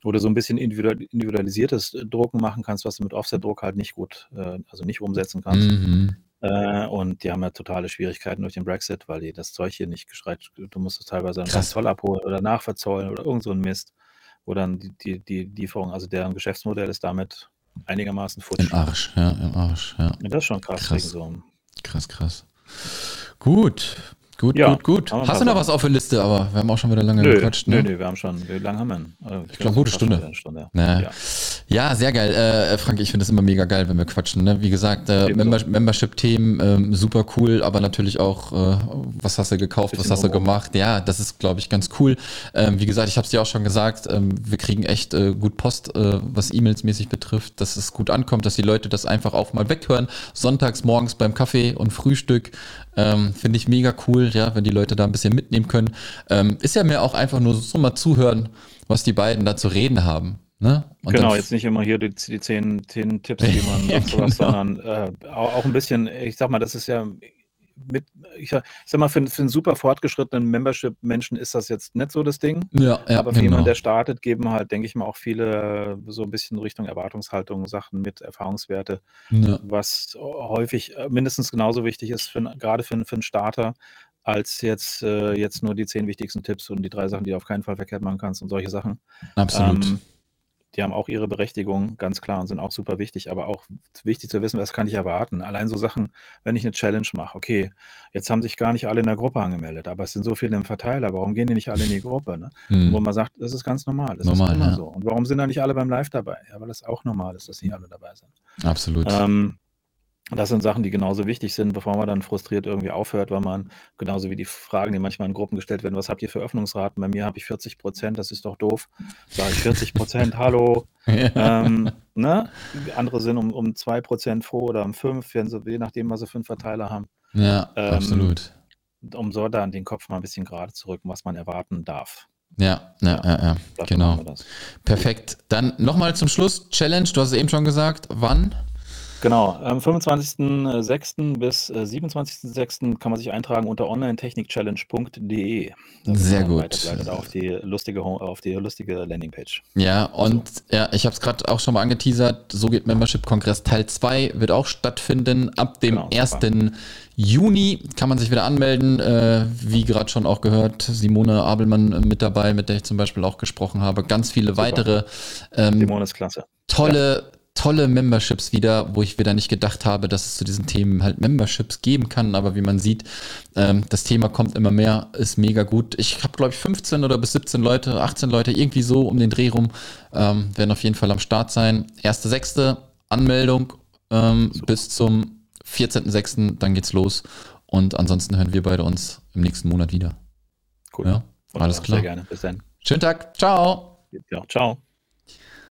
wo du so ein bisschen individualisiertes äh, Drucken machen kannst, was du mit Offset-Druck halt nicht gut, äh, also nicht umsetzen kannst. Mhm. Äh, und die haben ja totale Schwierigkeiten durch den Brexit, weil die das Zeug hier nicht geschreit du musst es teilweise am Zoll abholen oder nachverzollen oder irgend so 'n Mist, wo dann die die die Lieferung also deren Geschäftsmodell ist damit einigermaßen futsch. Im Arsch, ja, im Arsch, ja. Ja, das ist schon krass Krass. so Krass, krass. Gut, gut, Ja, gut, gut. Hast du noch was auf der Liste? Aber wir haben auch schon wieder lange Nö, gequatscht, nö, ne? nö, wir haben schon wie lange haben wir denn? Äh, Ich glaube, gute Stunde. Stunde. Ja. Ja. Ja, sehr geil. Äh, Frank, ich finde es immer mega geil, wenn wir quatschen. Ne? Wie gesagt, äh. Member Membership-Themen, ähm, super cool, aber natürlich auch, äh, was hast du gekauft, was hast du gemacht? Ja, das ist, glaube ich, ganz cool. Ähm, wie gesagt, ich habe es dir auch schon gesagt, ähm, wir kriegen echt äh, gut Post, äh, was E-Mails mäßig betrifft, dass es gut ankommt, dass die Leute das einfach auch mal weghören. Sonntags morgens beim Kaffee und Frühstück. Ähm, finde ich mega cool, ja, wenn die Leute da ein bisschen mitnehmen können. Ähm, ist ja mir auch einfach nur so mal zuhören, was die beiden da zu reden haben. Ne? Genau, jetzt nicht immer hier die, die zehn, zehn Tipps, die man Ja, was, genau. sondern äh, auch, auch ein bisschen, ich sag mal, das ist ja mit, ich, sag- mal, für, für einen super fortgeschrittenen Membership-Menschen ist das jetzt nicht so das Ding. Ja, ja, Aber für genau. jemanden, der startet, geben halt, denke ich mal, auch viele so ein bisschen Richtung Erwartungshaltung Sachen mit Erfahrungswerte, Ja. was häufig äh, mindestens genauso wichtig ist, für, gerade für, für einen Starter, als jetzt, äh, jetzt nur die zehn wichtigsten Tipps und die drei Sachen, die du auf keinen Fall verkehrt machen kannst und solche Sachen. Absolut. Ähm, die haben auch ihre Berechtigung, ganz klar, und sind auch super wichtig, aber auch wichtig zu wissen, was kann ich erwarten. Allein so Sachen, wenn ich eine Challenge mache, okay, jetzt haben sich gar nicht alle in der Gruppe angemeldet, aber es sind so viele im Verteiler, warum gehen die nicht alle in die Gruppe? Ne? Hm. Wo man sagt, das ist ganz normal, das Normal, ist immer ja. so. Und warum sind da nicht alle beim Live dabei? Ja, weil das auch normal ist, dass nicht alle dabei sind. Absolut. Ähm, das sind Sachen, die genauso wichtig sind, bevor man dann frustriert irgendwie aufhört, weil man, genauso wie die Fragen, die manchmal in Gruppen gestellt werden, was habt ihr für Öffnungsraten? Bei mir habe ich 40 Prozent, das ist doch doof. Sage ich 40 Prozent, hallo. ähm, ne? Andere sind um, um 2 Prozent froh oder um 5, wenn sie, je nachdem, was sie für einen Verteiler haben. ja, ähm, absolut. Um so dann den Kopf mal ein bisschen gerade zu rücken, was man erwarten darf. Ja, ja, Ja. ja, ja. Genau. Perfekt. Dann nochmal zum Schluss. Challenge, du hast es eben schon gesagt. Wann? Genau, am 25.06. bis äh, 27.06. kann man sich eintragen unter onlinetechnikchallenge.de. Sehr gut. Auf die lustige, auf die lustige Landingpage. Ja, und ja, ich habe es gerade auch schon mal angeteasert. So geht Membership-Kongress Teil 2 wird auch stattfinden. Ab dem Genau, super. 1. Juni kann man sich wieder anmelden. Äh, wie gerade schon auch gehört, Simone Abelmann äh, mit dabei, mit der ich zum Beispiel auch gesprochen habe. Ganz viele weitere ähm, Simone ist klasse. tolle, tolle Memberships wieder, wo ich wieder nicht gedacht habe, dass es zu diesen Themen halt Memberships geben kann. Aber wie man sieht, ähm, das Thema kommt immer mehr, ist mega gut. Ich habe, glaube ich, 15 oder bis 17 Leute, 18 Leute, irgendwie so um den Dreh rum, ähm, werden auf jeden Fall am Start sein. 1.6. Anmeldung ähm, bis zum 14.6. Dann geht's los. Und ansonsten hören wir beide uns im nächsten Monat wieder. Cool. Ja, alles Sehr klar. gerne. Bis dann. Schönen Tag. Ciao. Ja, ciao.